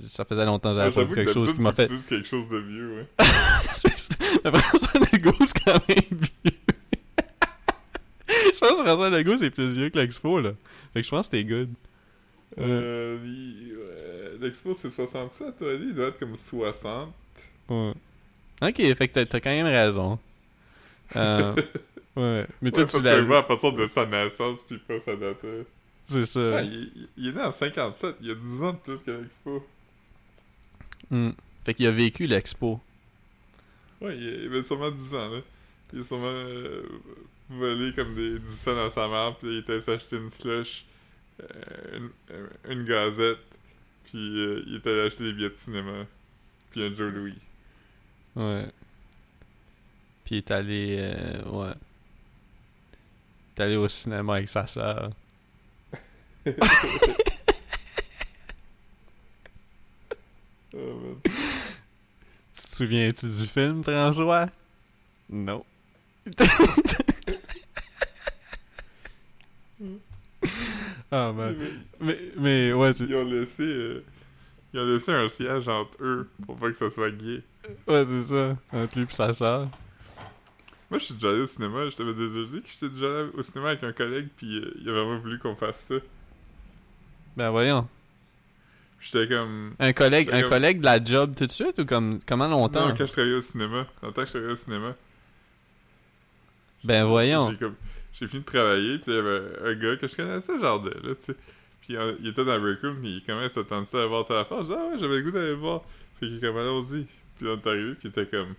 ça faisait longtemps que j'avais pas vu quelque chose qui m'a fait. quelque chose de vieux, ouais. Mais François Legault, c'est quand même vieux. je pense que François Legault, c'est plus vieux que l'expo, là. Fait que je pense que t'es good. Euh, ouais, L'expo c'est 67, toi, il doit être comme 60. Ouais. Ok, fait que t'as- quand même raison. Euh, ouais. Mais toi, Ouais, tu l'as. à partir de sa naissance, puis pas sa date. C'est ça. Ouais, il, est né en 57, il y a 10 ans de plus que l'expo. Hmm. Fait qu'il a vécu l'expo. Ouais, il, avait sûrement 10 ans, là. Il a sûrement euh, volé comme des 10 cents dans sa mère, puis il était allé s'acheter une slush, euh, une, une gazette, puis il était allé acheter des billets de cinéma. puis un Joe Louis. Ouais. Puis il est allé. euh, ouais. Il est allé au cinéma avec sa soeur. Oh, man. Tu te souviens-tu du film, François? Non. ah, man. Mais, mais ouais, Ils ont laissé. euh, ils ont laissé un siège entre eux pour pas que ça soit gay. Ouais, c'est ça. Entre lui et sa soeur. Moi, je suis déjà allé au cinéma. Je t'avais déjà dit que j'étais déjà allé au cinéma avec un collègue, puis euh, il a vraiment voulu qu'on fasse ça. Ben voyons. J'étais comme. Un collègue, un comme- collègue de la job tout de suite ou comme comment longtemps? Non, quand je travaillais au cinéma. Longtemps que je travaillais au cinéma. Ben voyons. J'ai fini de travailler, puis il y avait un gars que je connaissais, genre de là, tu sais. Puis euh, il était dans le break room, puis il commençait à s'attendre ça à voir ta affaire. Je dis, ah ouais, j'avais le goût d'aller le voir. Fait qu'il est comme, allons-y. Est arrivé, puis il était comme,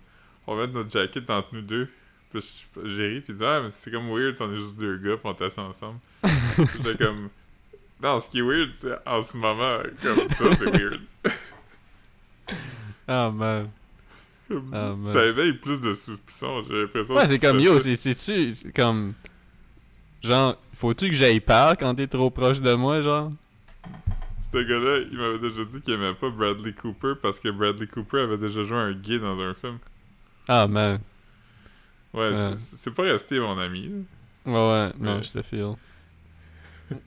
on va mettre notre jacket entre nous deux. Puis j'ai ri, puis il dit, ah, mais c'est comme weird si on est juste deux gars, puis on t'assied ensemble. J'étais comme, non, ce qui est weird, c'est en ce moment, comme ça, c'est weird. Ah, man. Comme, man. ça éveille plus de suspicions, j'ai l'impression. Ouais, c'est comme yo, c'est-tu. C'est comme. Genre, faut-tu que j'aille peur quand t'es trop proche de moi, genre? Ce gars-là, il m'avait déjà dit qu'il aimait pas Bradley Cooper parce que Bradley Cooper avait déjà joué un gay dans un film. Ah, man. Ouais, Ouais. c'est- pas resté mon ami. là. Ouais, ouais, non, Ouais. je te file.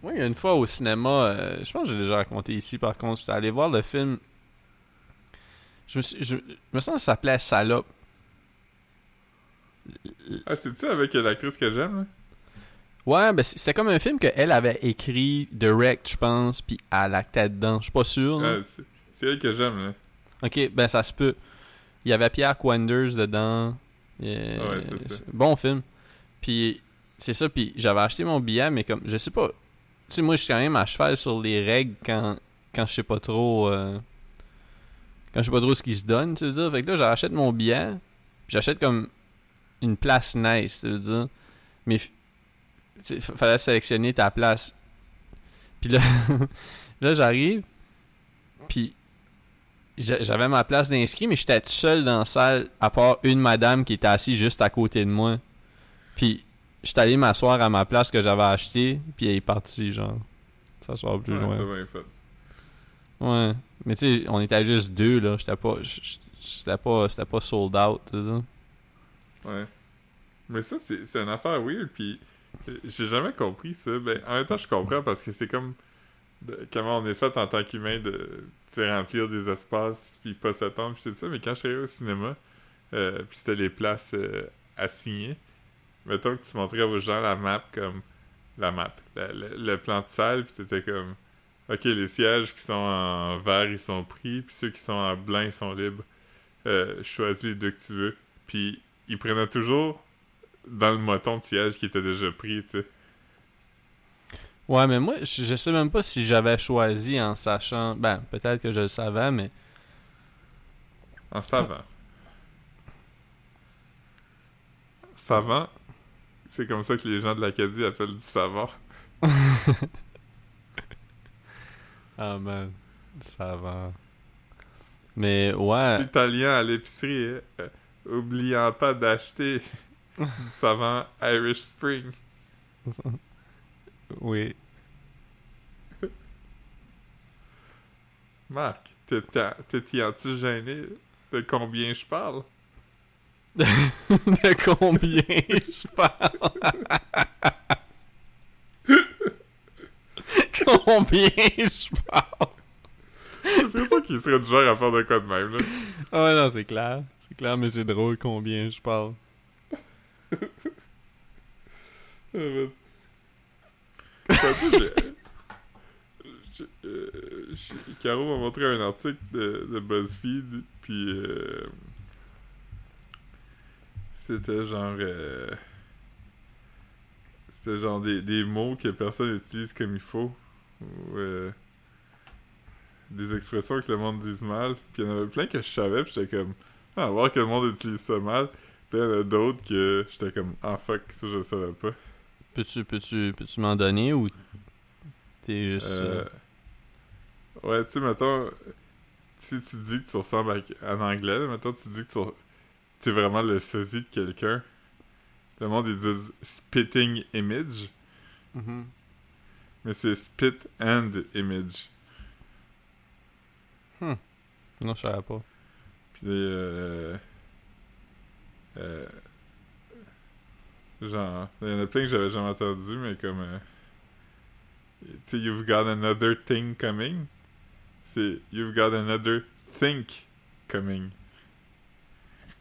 Moi, il y a une fois au cinéma, euh, je pense que j'ai déjà raconté ici par contre, j'étais allé voir le film. Je me, suis, je, je me sens que ça s'appelait Salope. Ah, c'est-tu avec l'actrice que j'aime, là? Ouais, ben c'est comme un film qu'elle avait écrit, direct, je pense, puis elle actait dedans. Je suis pas sûr. c'est- elle que j'aime, là. Ok, ben ça se peut. Il y avait Pierre Quanders dedans. Ouais, ça. Bon film. Puis c'est ça, puis j'avais acheté mon billet, mais comme, je sais pas. Tu sais, moi, je suis quand même à cheval sur les règles quand, quand je sais pas trop. euh, quand je sais pas trop ce qui se donne, tu veux dire. Fait que là, j'achète mon billet, puis j'achète comme une place nice, tu veux dire. Mais f- fallait sélectionner ta place. Puis là, là j'arrive, puis j'a- j'avais ma place d'inscrit, mais j'étais tout seul dans la salle, à part une madame qui était assise juste à côté de moi. Puis j'étais allé m'asseoir à ma place que j'avais achetée, puis elle est partie, genre. S'asseoir plus Ouais, loin. t'as bien fait. Ouais. Mais tu sais, on était juste deux, là. J'étais pas. C'était pas, c'était pas sold out. Ouais. Mais ça, c'est une affaire weird, puis j'ai jamais compris ça. Ben, en même temps, je comprends parce que c'est comme comment on est fait en tant qu'humain de remplir des espaces, puis pas s'attendre, puis ça. Mais quand je suis allé au cinéma, euh, puis c'était les places euh, assignées, mettons que tu montrais aux gens la map comme la map, le plan de salle, puis t'étais comme ok, les sièges qui sont en vert, ils sont pris, puis ceux qui sont en blanc, ils sont libres. Euh, choisis les deux que tu veux. Puis ils prenaient toujours dans le moton de siège qui était déjà pris, tu sais. Ouais, mais moi, je, je sais même pas si j'avais choisi en sachant. Ben, peut-être que je le savais, mais. En savant. Savant, c'est comme ça que les gens de l'Acadie appellent du savant. Ah, man. Ça va. Mais, ouais. Italien à l'épicerie, euh, oubliant pas d'acheter du savant Irish Spring. Oui. Marc, t'es- t'es- t'es-tu gêné de combien je parle? De combien je parle? combien je parle? J'ai l'impression qu'il serait du genre à faire de quoi de même, là. Ah ouais, non, c'est clair. C'est clair, mais c'est drôle combien je parle. Caro m'a montré un article de, de BuzzFeed, puis euh, c'était genre... euh, c'était genre des, des mots que personne n'utilise comme il faut, ou euh, des expressions que le monde dise mal, puis il y en avait plein que je savais, puis j'étais comme... Ah, voir que le monde utilise ça mal, puis il y en a d'autres que j'étais comme... Ah fuck, ça je le savais pas. Peux-tu peux-tu peux-tu m'en donner ou t'es juste Euh, euh, Ouais, tu sais, mettons, si tu dis que tu ressembles à, en anglais, mettons, tu dis que tu es vraiment le sosie de quelqu'un. Le monde, ils disent spitting image. Mhm. Mais c'est spit and image. Non, je savais pas. Puis, euh, euh, genre, il y en a plein que j'avais jamais entendu, mais comme, euh, tu sais, you've got another thing coming? C'est you've got another think coming.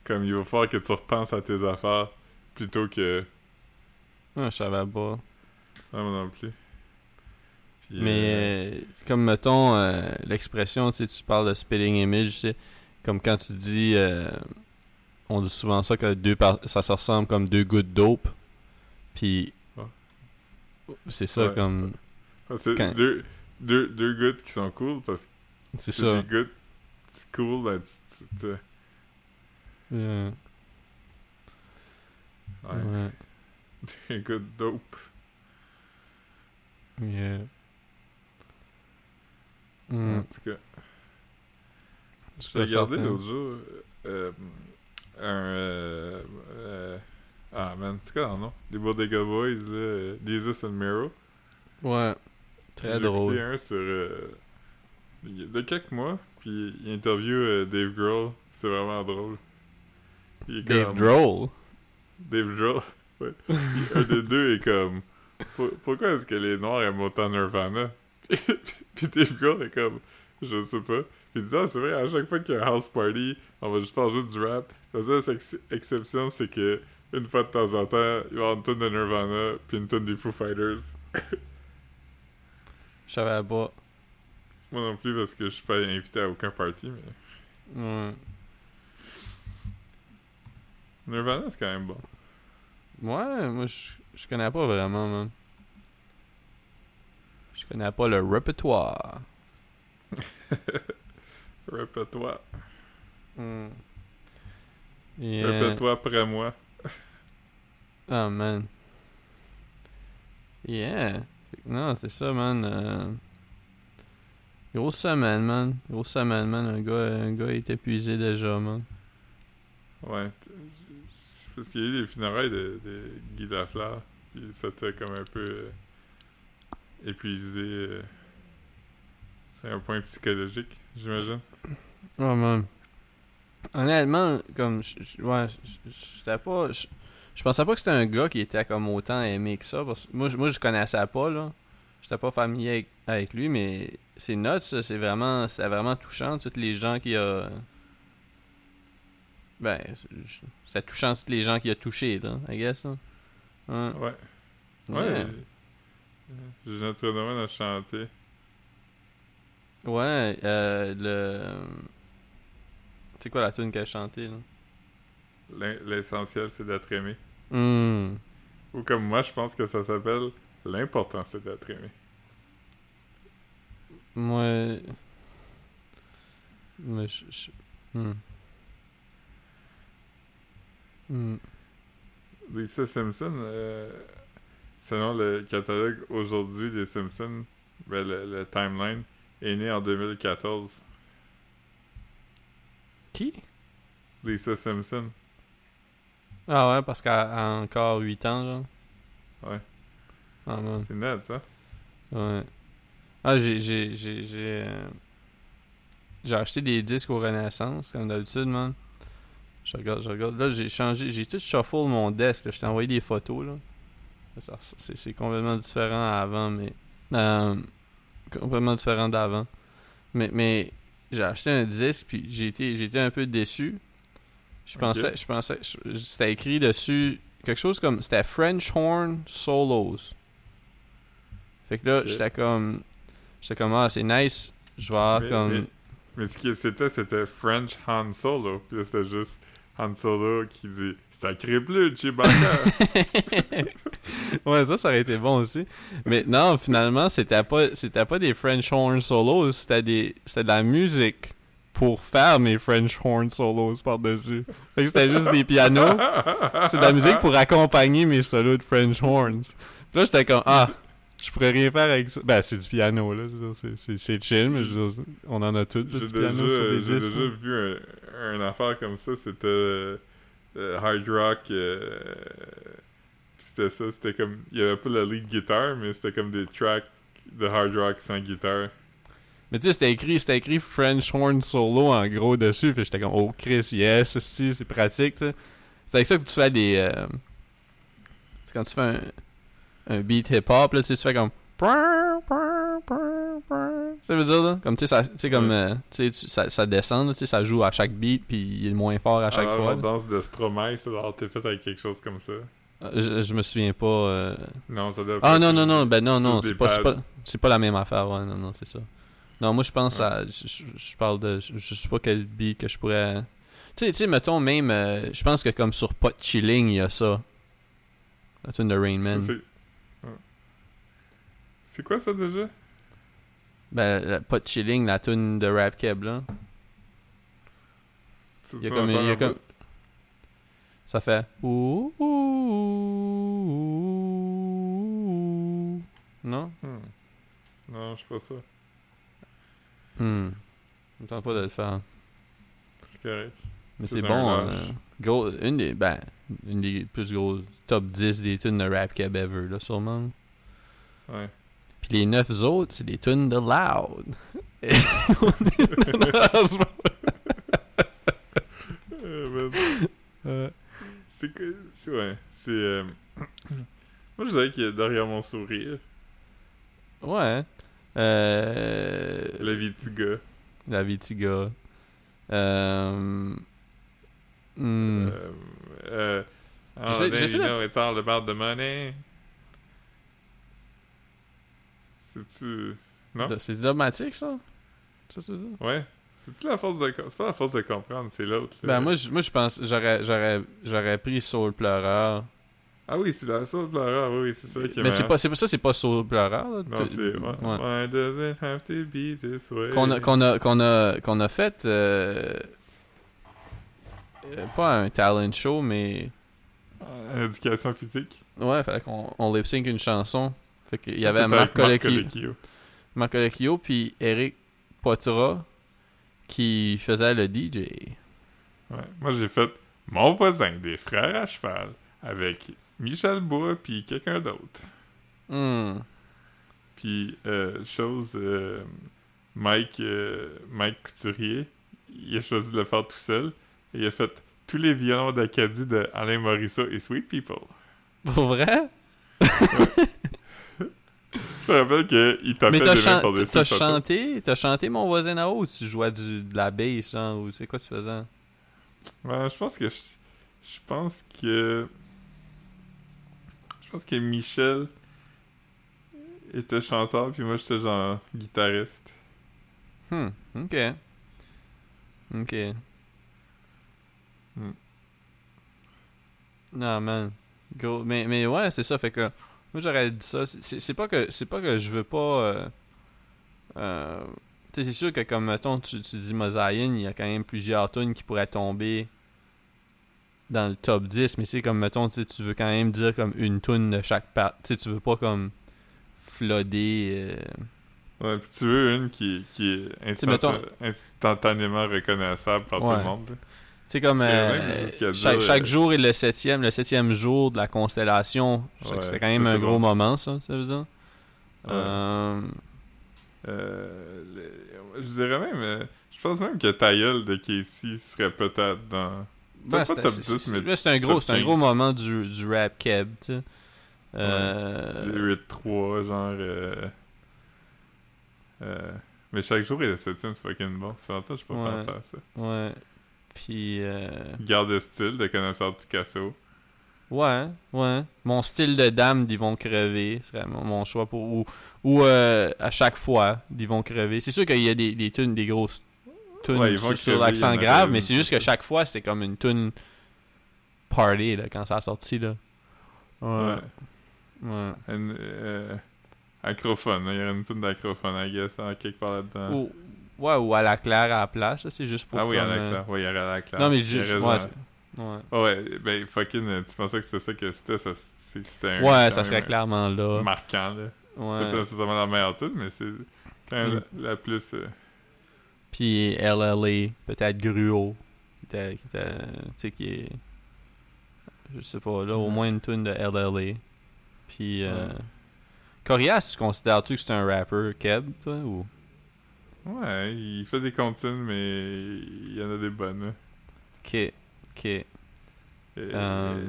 Comme il va falloir que tu repenses à tes affaires plutôt que. Non, je savais pas. Ah, moi non plus. Puis, euh, Mais euh, comme mettons euh, l'expression, tu sais, tu parles de spitting image, tu sais, comme quand tu dis, on dit souvent ça que deux par- ça se ressemble comme deux gouttes dope, puis c'est ça Ouais. comme, c'est quand- deux, deux, deux gouttes qui sont cool parce que c'est ça. des gouttes cool, ben, tu, tu- tu- Euh, ouais, des gouttes dope. Yeah. Hmm. En tout cas. Je regardé l'autre jour euh, un. euh, euh, ah man, c'est quoi leur nom? Les Bodega Boys, là. euh, Jesus and Mero. Ouais. Très J'ai drôle. écouté un sur. de quelques mois, puis il interview Dave Grohl. C'est vraiment drôle. Dave Droll. Dave Grohl. Ouais. Un des deux est comme. Pour- pourquoi est-ce que les Noirs aiment autant Nirvana? Puis Dave Grohl est comme. Je sais pas. Puis il dit, ah, c'est vrai, à chaque fois qu'il y a un house party, on va juste faire juste du rap. La seule ex- exception, c'est que une fois de temps en temps, il va y avoir une tonne de Nirvana, puis une tonne des Foo Fighters. Je savais pas. Moi non plus, parce que je suis pas invité à aucun party, mais. Ouais. Nirvana, c'est quand même bon. Ouais, moi je je connais pas vraiment, man. Je connais pas le répertoire. Répète-toi. Hmm. Et, euh, Répète-toi après moi. Oh man. Yeah. Non, c'est ça, man. euh, Grosse semaine, man. Grosse semaine, man. Un gars, un gars est épuisé déjà, man. Ouais. Parce qu'il y a eu les funérailles de, de Guy Lafleur, puis ça t'a comme un peu euh, épuisé. euh, c'est un point psychologique, j'imagine. Ouais, man. Honnêtement, comme, ouais, j'étais pas. Je pensais pas que c'était un gars qui était comme autant aimé que ça. Parce que moi, je- moi, je connaissais pas, là. J'étais pas familier avec, avec lui, mais c'est nuts, ça. C'est vraiment, c'était vraiment touchant. Toutes les gens qui a. Ben, c'est touchant, toutes les gens qui a touché, là, I guess, là. Ouais. Ouais. Ouais. Ouais. J'ai notre domaine à chanter. Ouais, euh, le. C'est quoi la tune qu'elle a chantée, là? L'essentiel, c'est d'être aimé. Hmm. Ou comme moi, je pense que ça s'appelle L'important, c'est d'être aimé. Moi. Moi, je. je- Hmm. Hmm. Lisa Simpson, euh, selon le catalogue aujourd'hui des Simpsons, ben, le, le timeline est né en 2014. Qui? Lisa Simpson. Ah ouais, parce qu'elle a encore 8 ans, genre. Ouais. Ah. C'est net, ça. Ouais. Ah, j'ai. J'ai. J'ai. J'ai euh, j'ai acheté des disques au Renaissance, comme d'habitude, man. Je regarde, je regarde. Là, j'ai changé. J'ai tout shuffle mon desk, là. Je t'ai envoyé des photos, là. C'est complètement différent avant, mais. euh, complètement différent d'avant. Mais, mais j'ai acheté un disque, puis j'ai été, j'ai été un peu déçu. Je pensais, je pensais, c'était écrit dessus quelque chose comme, c'était French Horn Solos. Fait que là, j'étais comme, j'étais comme, ah, c'est nice. Je vais avoir Mais- comme, mais- Mais ce qui c'était, c'était French Han Solo. Puis là, c'était juste Han Solo qui dit Sacré bleu, Chewbacca. ouais, ça, ça aurait été bon aussi. Mais non, finalement, c'était pas, c'était pas des French Horn Solos, c'était des, c'était de la musique pour faire mes French Horn Solos par-dessus. Fait que c'était juste des pianos. C'est de la musique pour accompagner mes solos de French Horns. Puis là, j'étais comme, ah, je pourrais rien faire avec ça. Ben, c'est du piano, là. c'est- C'est c'est chill, mais je veux dire, on en a tous, J'ai du déjà, piano sur des disques. déjà vu un, un affaire comme ça, c'était euh, hard rock. euh, c'était ça, c'était comme. Il y avait pas la lead guitare, mais c'était comme des tracks de hard rock sans guitare. Mais tu sais, c'était écrit, c'était écrit French Horn Solo en gros dessus. Fait j'étais comme, oh Chris, yes, si, c'est pratique, tu. C'est avec ça que tu fais des. euh, C'est quand tu fais un, un beat hip-hop, là, tu sais, tu fais comme. Ça veut dire, là? Comme, tu sais, comme. Euh, tu sais, tu- ça, ça descend, tu sais, ça joue à chaque beat, puis il est moins fort à chaque Alors, fois. la là. danse de Stromae, ça doit été fait avec quelque chose comme ça. Je, je me souviens pas. euh, Non, ça doit Ah non, non, non, ben non, non, c'est pas, pas, la même affaire, ouais, non, non, c'est ça. Non, moi je pense Ouais. à. Je, parle de. Je, je sais pas quel beat que je pourrais. Tu sais, tu sais, mettons même. euh, je pense que comme sur Pot Chilling, il y a ça. La tune de Rain Man. C'est quoi ça déjà? Ben, la Pot Chilling, la tune de Rap Keb, là. Il y a comme. Il y a comme... Ça fait. Ouh, ouh, ouh. Non? Hmm. Non, je sais pas ça. Hmm. Je me tente pas de le faire. C'est correct. Mais C'est un bon. euh, gros, une des, ben, une des plus grosses top 10 des tunes de rap cab ever, là, sûrement. Ouais. Puis les 9 autres, c'est des tunes de Loud. Et- c'est que. C'est ouais. C'est. euh, Moi, je dirais qu'il y a derrière mon sourire, ouais. Euh, la vie du gars. la Vitiga. Euh, hmm. Euh, euh, oh, J'essaie- de- know it's all about the money. C'est-tu. Non? C'est dogmatique, ça? Ça, c'est ça? Ouais. C'est-tu la force de. C'est pas la force de comprendre, c'est l'autre. Ben, moi, je, moi, je pense, j'aurais, j'aurais, j'aurais pris Soul Pleureur. Ah oui, c'est la sauce pleureur, oui, c'est ça qui est Mais c'est pas, c'est pas ça, c'est pas Soul Pleureur. là. Non, c'est. Ouais. Why does it have to be this way? qu'on a, qu'on a, qu'on a, qu'on a fait euh, euh, pas un talent show mais Euh, Éducation physique. ouais fallait qu'on on lip sync une chanson fait qu'il y avait C'était Marc avec Colecchio Colecchio. Marc Colecchio puis Eric Poitras qui faisait le DJ Ouais. Moi, j'ai fait Mon voisin des frères à cheval avec Michel Bois puis quelqu'un d'autre. Hmm. Puis, euh, chose, euh, Mike, euh, Mike Couturier, il a choisi de le faire tout seul. Et il a fait tous les violons d'Acadie de Alain Morisseau et Sweet People. pour vrai? Je me rappelle qu'il tapait mais des t'as, mains chan- par-dessus t'as chanté t'as chanté mon voisin à haut ou tu jouais du, de la bass genre ou c'est quoi tu faisais? Ouais, je pense que... Je, je pense que... Je pense que Michel était chanteur, puis moi, j'étais genre guitariste. Hmm, ok. Ok. Hmm. Non, man. Gros. Mais, mais ouais, c'est ça. Fait que. Moi, j'aurais dit ça. C'est- pas que c'est pas que je veux pas. Euh, euh, tu sais, c'est sûr que, comme, mettons, tu, tu dis Mosaïen, il y a quand même plusieurs tunes qui pourraient tomber dans le top 10. Mais c'est comme, mettons, tu veux quand même dire comme une tune de chaque part. Tu tu veux pas comme flooder. euh, Ouais, puis tu veux une qui, qui est mettons- instantanément reconnaissable par tout le monde. C'est comme euh, même chaque, chaque euh, jour est le septième, le septième jour de la constellation. C'est Ouais, c'est quand même un gros bon. moment, ça, ça veut dire. Ouais. Euh, Euh, je dirais même... je pense même que ta gueule de Casey serait peut-être dans... ben, pas c'est- top c'est- 10, c'est- mais là, c'est un gros, un gros 15. moment du, du rap keb, tu sais. Euh, Les 8-3, genre... mais chaque jour est le septième, c'est fucking bon. C'est je pas Ouais. pensé à ça. ouais. Puis, euh, Garde de style de connaisseur du Picasso. ouais, ouais. Mon style de dame d'Ils vont crever serait mon, mon choix pour. Ou, ou euh, à chaque fois, d'Ils vont crever. C'est sûr qu'il y a des, des tunes, des grosses tunes Ouais, Ils sur, sur l'accent en a grave, mais c'est juste que chaque fois, c'est comme une tune party là, quand ça a sorti. Là. Ouais. Ouais. ouais. Une, euh, acrophone, il y aurait une tune d'acrophone, I guess, hein, quelque part là-dedans. Ouais, ou à la claire à la place, là, c'est juste pour. ah oui, à comme, la euh, claire. Oui, il y aurait à la claire. Non, mais juste. Ouais, c'est-. Ah ouais, ben fucking, tu pensais que c'était ça que c'était, ça, c'est- c'était un. Ouais, ça serait clairement là. Marquant, là. pas Ouais. nécessairement la meilleure tune, mais c'est quand même la, la plus. euh, Puis LLA, peut-être Gruo, qui était, tu sais, qui est, je sais pas, là, au Ouais. moins une tune de LLA. Puis, euh. Corias, tu considères-tu que c'est un rapper, Keb, toi, ou? Ouais, il fait des comptines, mais il y en a des bonnes. Ok, ok. Et- Euh,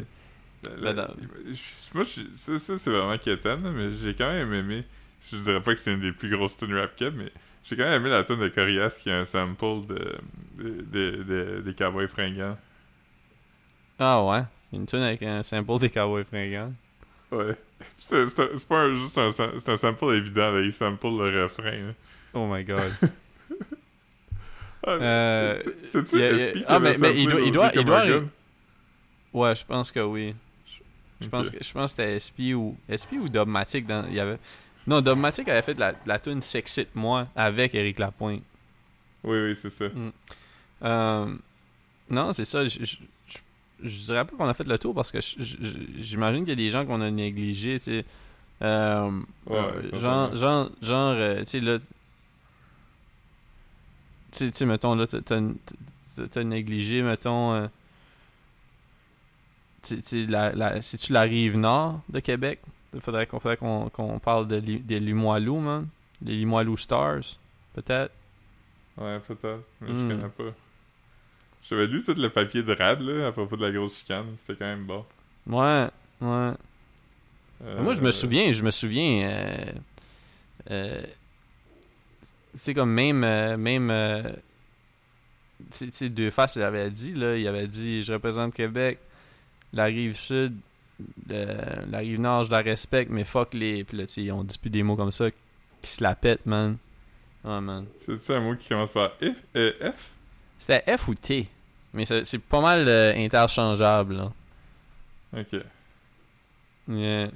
la- la- je- moi, ça, ça, c'est vraiment quétaine, mais j'ai quand même aimé. Je dirais pas que c'est une des plus grosses tunes rap keb, mais j'ai quand même aimé la tune de Corias qui a un sample de, de- de- de- des Cowboys fringants. Ah ouais, une tune avec un sample des Cowboys fringants. Ouais. C'est pas un- juste un, un sample évident, là. il sample le refrain. là. Oh my god. Ah, Euh, c'est- C'est-tu ah, mais- mais il doit- il doit- il doit? Ouais, je pense que oui. Je, pense que je pense que c'était SP ou SP ou Dogmatic dans il y avait Non, Dogmatic avait fait de la, la tune Sexit moi avec Eric Lapointe. Oui, oui, c'est ça. Euh, non, c'est ça. Je, je, je- je dirais pas qu'on a fait le tour parce que j'imagine qu'il y a des gens qu'on a négligés, tu sais. Euh, Ouais, euh, genre, genre, genre, tu sais, là. Tu sais, mettons, là, t'as- négligé, mettons. euh, la, la, c'est-tu la rive nord de Québec? Il faudrait qu'on parle de, des Limoilou, man. Des Limoilou Stars, peut-être. Ouais, peut-être, mais Hmm. je connais pas. J'avais lu tout le papier de Rad, là, à propos de la grosse chicane. C'était quand même bon. Ouais, ouais. Euh, Moi, je me souviens, je me souviens. Euh, sais, comme même. euh, même euh, Deux Faces, il avait dit, là. Il avait dit Je représente Québec, la rive sud, euh, la rive nord, je la respecte, mais fuck les. Puis là, tu sais, on dit plus des mots comme ça qui se la pètent, man. Ouais, man. C'est-tu un mot qui commence par F? Euh, F? C'était F ou T? Mais c'est c'est pas mal euh, interchangeable, là. Ok. Yeah.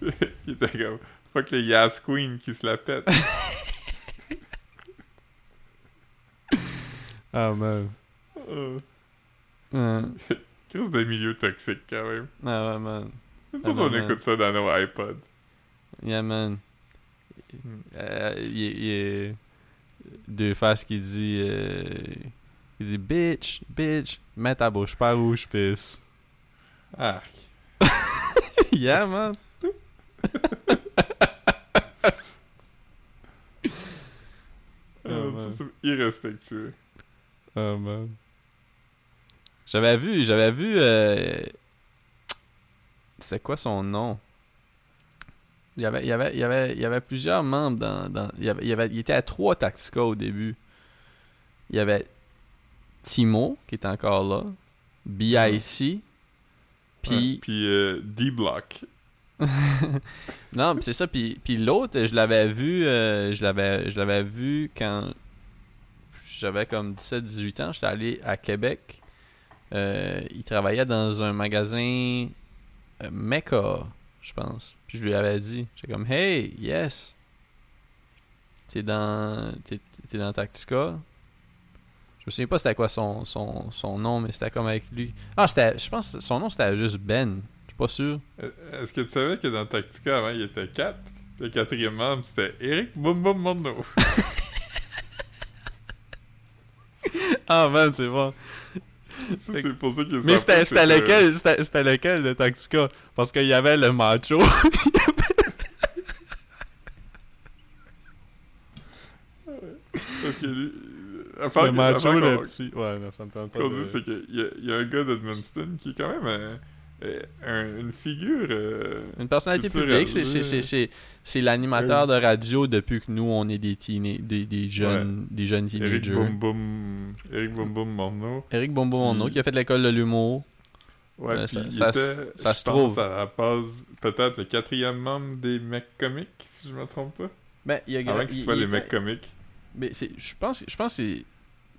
Il était comme Fuck les Yas Queen qui se la pètent. Ah, man. Euh, Ouais. Crise de milieu toxique quand même. Ah, ouais, man. Nous Ah autres, non, on man. écoute ça dans nos iPods. Yeah, man. Euh, Il y, il y a deux faces qui dit euh, il dit bitch bitch mets ta bouche par où je pisse Arc. yeah man Irrespectueux. oh man j'avais vu j'avais vu euh, c'est quoi son nom? Il y avait il y avait il y avait il y avait plusieurs membres dans, dans il y avait il y avait il était à trois Tactica au début il y avait Timo qui est encore là BIC puis Puis euh, D-Block. non pis c'est ça puis puis l'autre je l'avais vu euh, je l'avais je l'avais vu quand j'avais comme 17 18 ans j'étais allé à Québec. Euh, il travaillait dans un magasin euh, Mecca je pense. Puis je lui avais dit j'étais comme hey yes! T'es dans t'es, t'es dans Tactica. Je me souviens pas c'était quoi son, son, son nom mais c'était comme avec lui. Ah c'était je pense que son nom c'était juste Ben. Je suis pas sûr. Euh, Est-ce que tu savais que dans Tactica, avant, il y était 4? Le quatrième membre, c'était Eric Boum Boum Morneau. ah man c'est bon Ça, c'est pour ça qu'il Mais c'était c'était que- lequel? C'était c'était lequel de Tactica? Parce qu'il y avait le macho. Parce que lui... Enfin, le macho, le petit. Ouais, non, ça me tente pas. de- dit, c'est qu'il y, y a un gars d'Edmundston qui est quand même un- un- une figure... euh, Une personnalité publique, c'est- c'est- oui. c'est c'est- c'est l'animateur de radio depuis que nous, on est des, des, des jeunes, des jeunes Eric teenagers. Boum Boum... Eric Boum Boum Morneau. Eric Bombo Qui- qui a fait l'école de l'humour. Ouais, Euh, ça- il ça était, se- ça pense, trouve. à la base, peut-être le quatrième membre des mecs comiques, si je me trompe pas. Ben, il y a Avant qu'ils il- soient il des était- mecs comiques. Mais c'est, je pense, je pense que c'est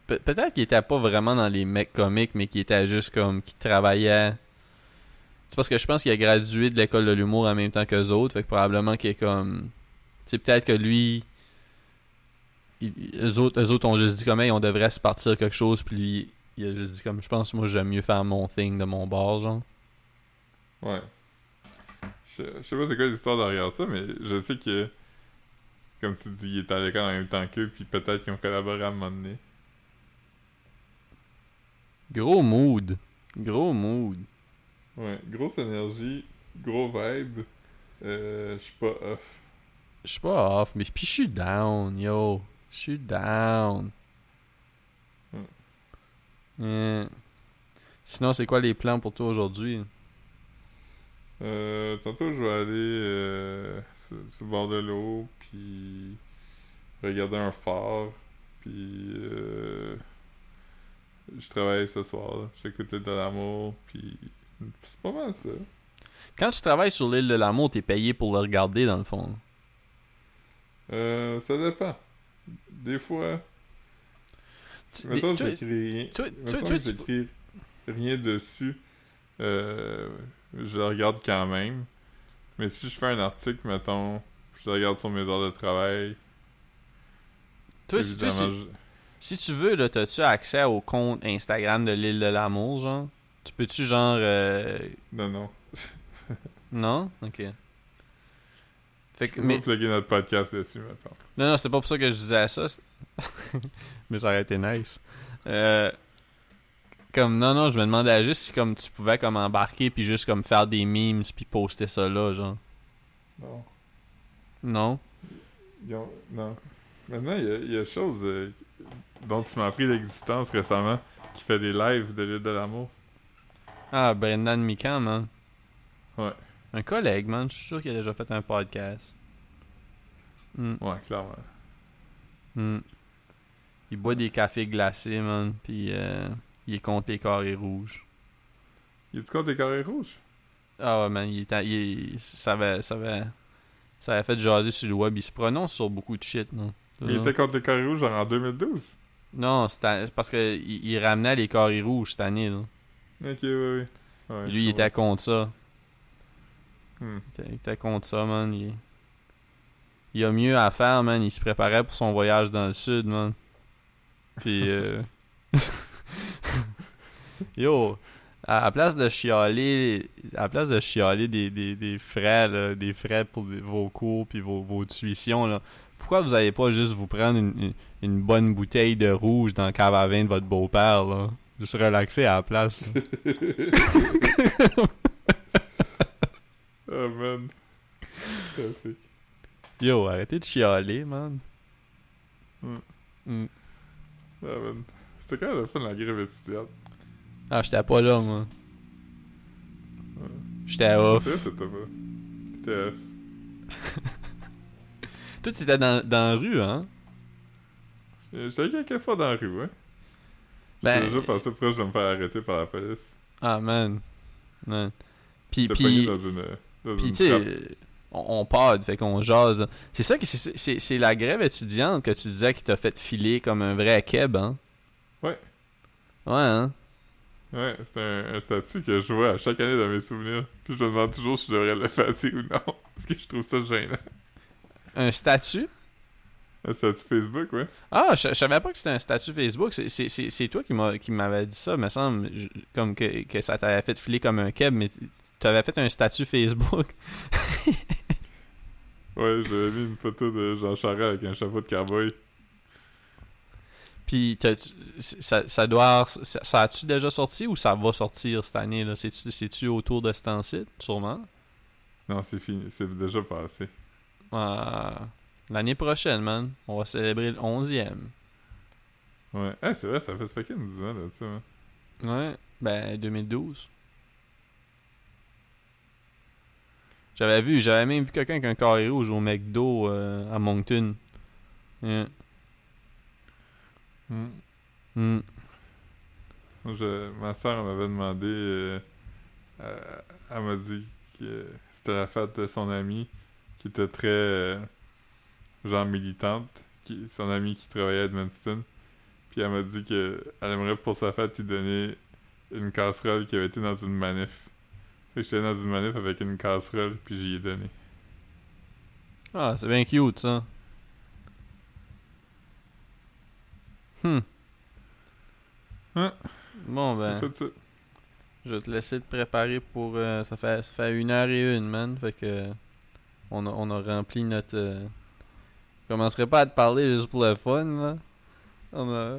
pe- peut-être qu'il était pas vraiment dans les mecs comiques, mais qu'il était juste comme qui travaillait. C'est parce que je pense qu'il a gradué de l'école de l'humour en même temps que les autres, fait que probablement qu'il est comme, c'est peut-être que lui, il- eux autres, eux autres ont juste dit comme, hey, on devrait se partir quelque chose, puis lui, il a juste dit comme, je pense moi j'aime mieux faire mon thing de mon bord, genre. Ouais. Je, je sais pas c'est quoi l'histoire derrière ça, mais je sais que, comme tu dis, il est à l'école en même temps qu'eux, puis peut-être qu'ils ont collaboré à un moment donné. Gros mood. Gros mood. Ouais, grosse énergie, gros vibe. Euh, je suis pas off. Je suis pas off, mais puis je suis down, yo. Je suis down. Yeah. Sinon, c'est quoi les plans pour toi aujourd'hui? Euh, tantôt, je vais aller euh, sur, sur le bord de l'eau, puis regarder un phare, puis euh, je travaille ce soir. là. J'écoute de l'amour, puis c'est pas mal ça. Quand tu travailles sur l'île de l'amour, t'es payé pour le regarder, dans le fond. Euh, ça dépend. Des fois, Tu- mettons, toi- j'écris rien. que rien dessus. Euh, je le regarde quand même. Mais si je fais un article, mettons, je le regarde sur mes heures de travail. toi, si, toi, si- évidemment, si tu veux, là, t'as-tu accès au compte Instagram de l'île de l'amour, genre? Tu peux-tu, genre... euh, je- Non, non. Non? Ok. Fait Je que, peux mais... pas plugger notre podcast dessus, mettons. Non, non, c'était pas pour ça que je disais ça. mais ça aurait été nice. Euh, Comme, non, non, je me demandais juste si comme tu pouvais comme embarquer puis juste comme faire des memes puis poster ça là, genre. Non. Non? Ont- Non. Maintenant, il y a, a chose euh, dont tu m'as appris l'existence récemment qui fait des lives de l'île de l'amour. Ah, Brendan Mikan, man. Ouais. Un collègue, man. Je suis sûr qu'il a déjà fait un podcast. Hmm, Ouais, clairement. hmm. Il boit des cafés glacés, man. Puis euh, il est contre les carrés rouges. Il est-tu contre les carrés rouges? Ah ouais, man, il est, il est- ça avait, ça avait, ça avait fait jaser sur le web. Il se prononce sur beaucoup de shit, non? Il était contre les carrés rouges genre en 2012? Non, c'était parce que il, il ramenait les carrés rouges cette année, là. Ok, oui, oui. Ouais, Lui, il était contre ça. Hmm. Il était, contre ça, man. Il, il a mieux à faire, man. Il se préparait pour son voyage dans le sud, man. Puis, euh... Yo, à, à place de chialer, à la place de chialer des, des, des frais, là, des frais pour vos cours puis vos, vos tuitions, là, pourquoi vous n'allez pas juste vous prendre une, une, une bonne bouteille de rouge dans le cave à vin de votre beau-père, là? Juste relaxer à la place. Oh man. Classique. Yo, arrêtez de chialer, man. Hmm. Hmm. Ah man. C'était quand même le fun la grève étudiante? Ah, j'étais pas là, moi. Ouais. J'étais off. C'était c'était pas. Off. Toi, t'étais dans, dans la rue, hein? J'étais quelques fois dans la rue, ouais. Ben- J'étais déjà passé proche de me faire arrêter par la police. Ah, man. Man. Puis, puis, dans une, dans puis une tu trappe. sais, on, on fait qu'on jase. C'est ça que c'est- la grève étudiante que tu disais qui t'a fait filer comme un vrai keb, hein? Ouais. Ouais, hein? Ouais, c'est un, un statut que je vois à chaque année dans mes souvenirs. Puis je me demande toujours si je devrais l'effacer ou non. Parce que je trouve ça gênant. Un statut? Un statut Facebook, ouais. Ah, je, je savais pas que c'était un statut Facebook. C'est- C'est c'est- c'est toi qui m'a- qui m'avais dit ça, me semble. Je- comme que, que ça t'avait fait filer comme un keb, mais tu avais fait un statut Facebook. Ouais, j'avais mis une photo de Jean Charest avec un chapeau de cowboy. Puis ça, ça doit. Ça, ça a-tu déjà sorti ou ça va sortir cette année là? C'est-tu c'est-tu autour de cet site Sûrement? Non, c'est fini. C'est déjà passé. Ah, L'année prochaine, man. On va célébrer le 11e. Ouais. Ah, c'est vrai, ça fait fucking 10 ans de ça, hein. Ouais. Ben, 2012. J'avais vu, j'avais même vu quelqu'un avec un carré rouge au McDo euh, à Moncton. Yeah. Hmm. Hmm. Moi, je- ma soeur m'avait demandé. euh, euh, elle m'a dit que c'était la fête de son amie qui était très. Euh, genre militante. Qui, son amie qui travaillait à Edmundston. Puis elle m'a dit que elle aimerait pour sa fête lui donner une casserole qui avait été dans une manif. Fait que j'étais dans une manif avec une casserole, puis j'y ai donné. Ah, c'est bien cute, ça. Hmm. Hein? Bon, ben. ça. Je vais te laisser te préparer pour. euh, ça, fait, ça fait une heure et une, man. Fait que. On a, on a rempli notre. euh, Je commencerai pas à te parler juste pour le fun, là. On a.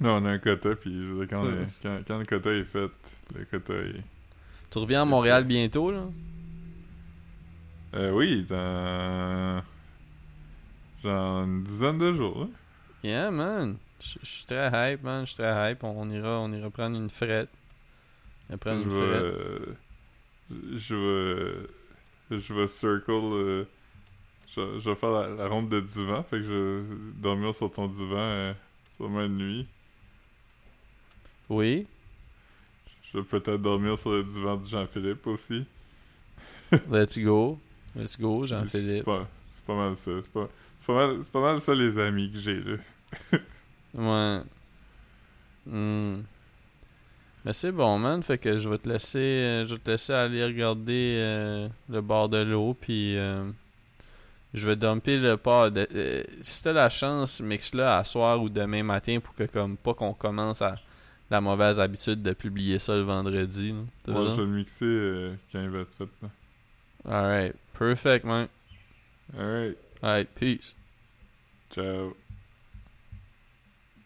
Non, on a un quota, puis je veux dire, quand, quand, quand le quota est fait, le quota est... Tu reviens à Montréal bientôt, là? Euh, oui, dans... Genre une dizaine de jours, là. Yeah, man. Je suis très hype, man. Je suis très hype. On, on ira, on ira prendre une frette. On va prendre Je une vais... frette. Je vais... Je vais circle... euh, Je, je vais faire la, la ronde de divan, fait que je vais dormir sur ton divan euh, sûrement une nuit. Oui. Je vais peut-être dormir sur le divan de Jean-Philippe aussi. Let's go. Let's go, Jean-Philippe. c'est pas mal ça. C'est pas, pas mal, pas mal ça les amis que j'ai, là. Ouais. Hmm. Mais c'est bon, man. Fait que je vais te laisser, euh, je vais te laisser aller regarder euh, le bord de l'eau, puis euh, je vais dumper le pod. Euh, si t'as la chance, mixe-le à soir ou demain matin pour que comme pas qu'on commence à la mauvaise habitude de publier ça le vendredi. là. Va? je vais le mixer euh, quand il va être fait, là. Alright. Perfect, man. Alright. Alright, peace. Ciao.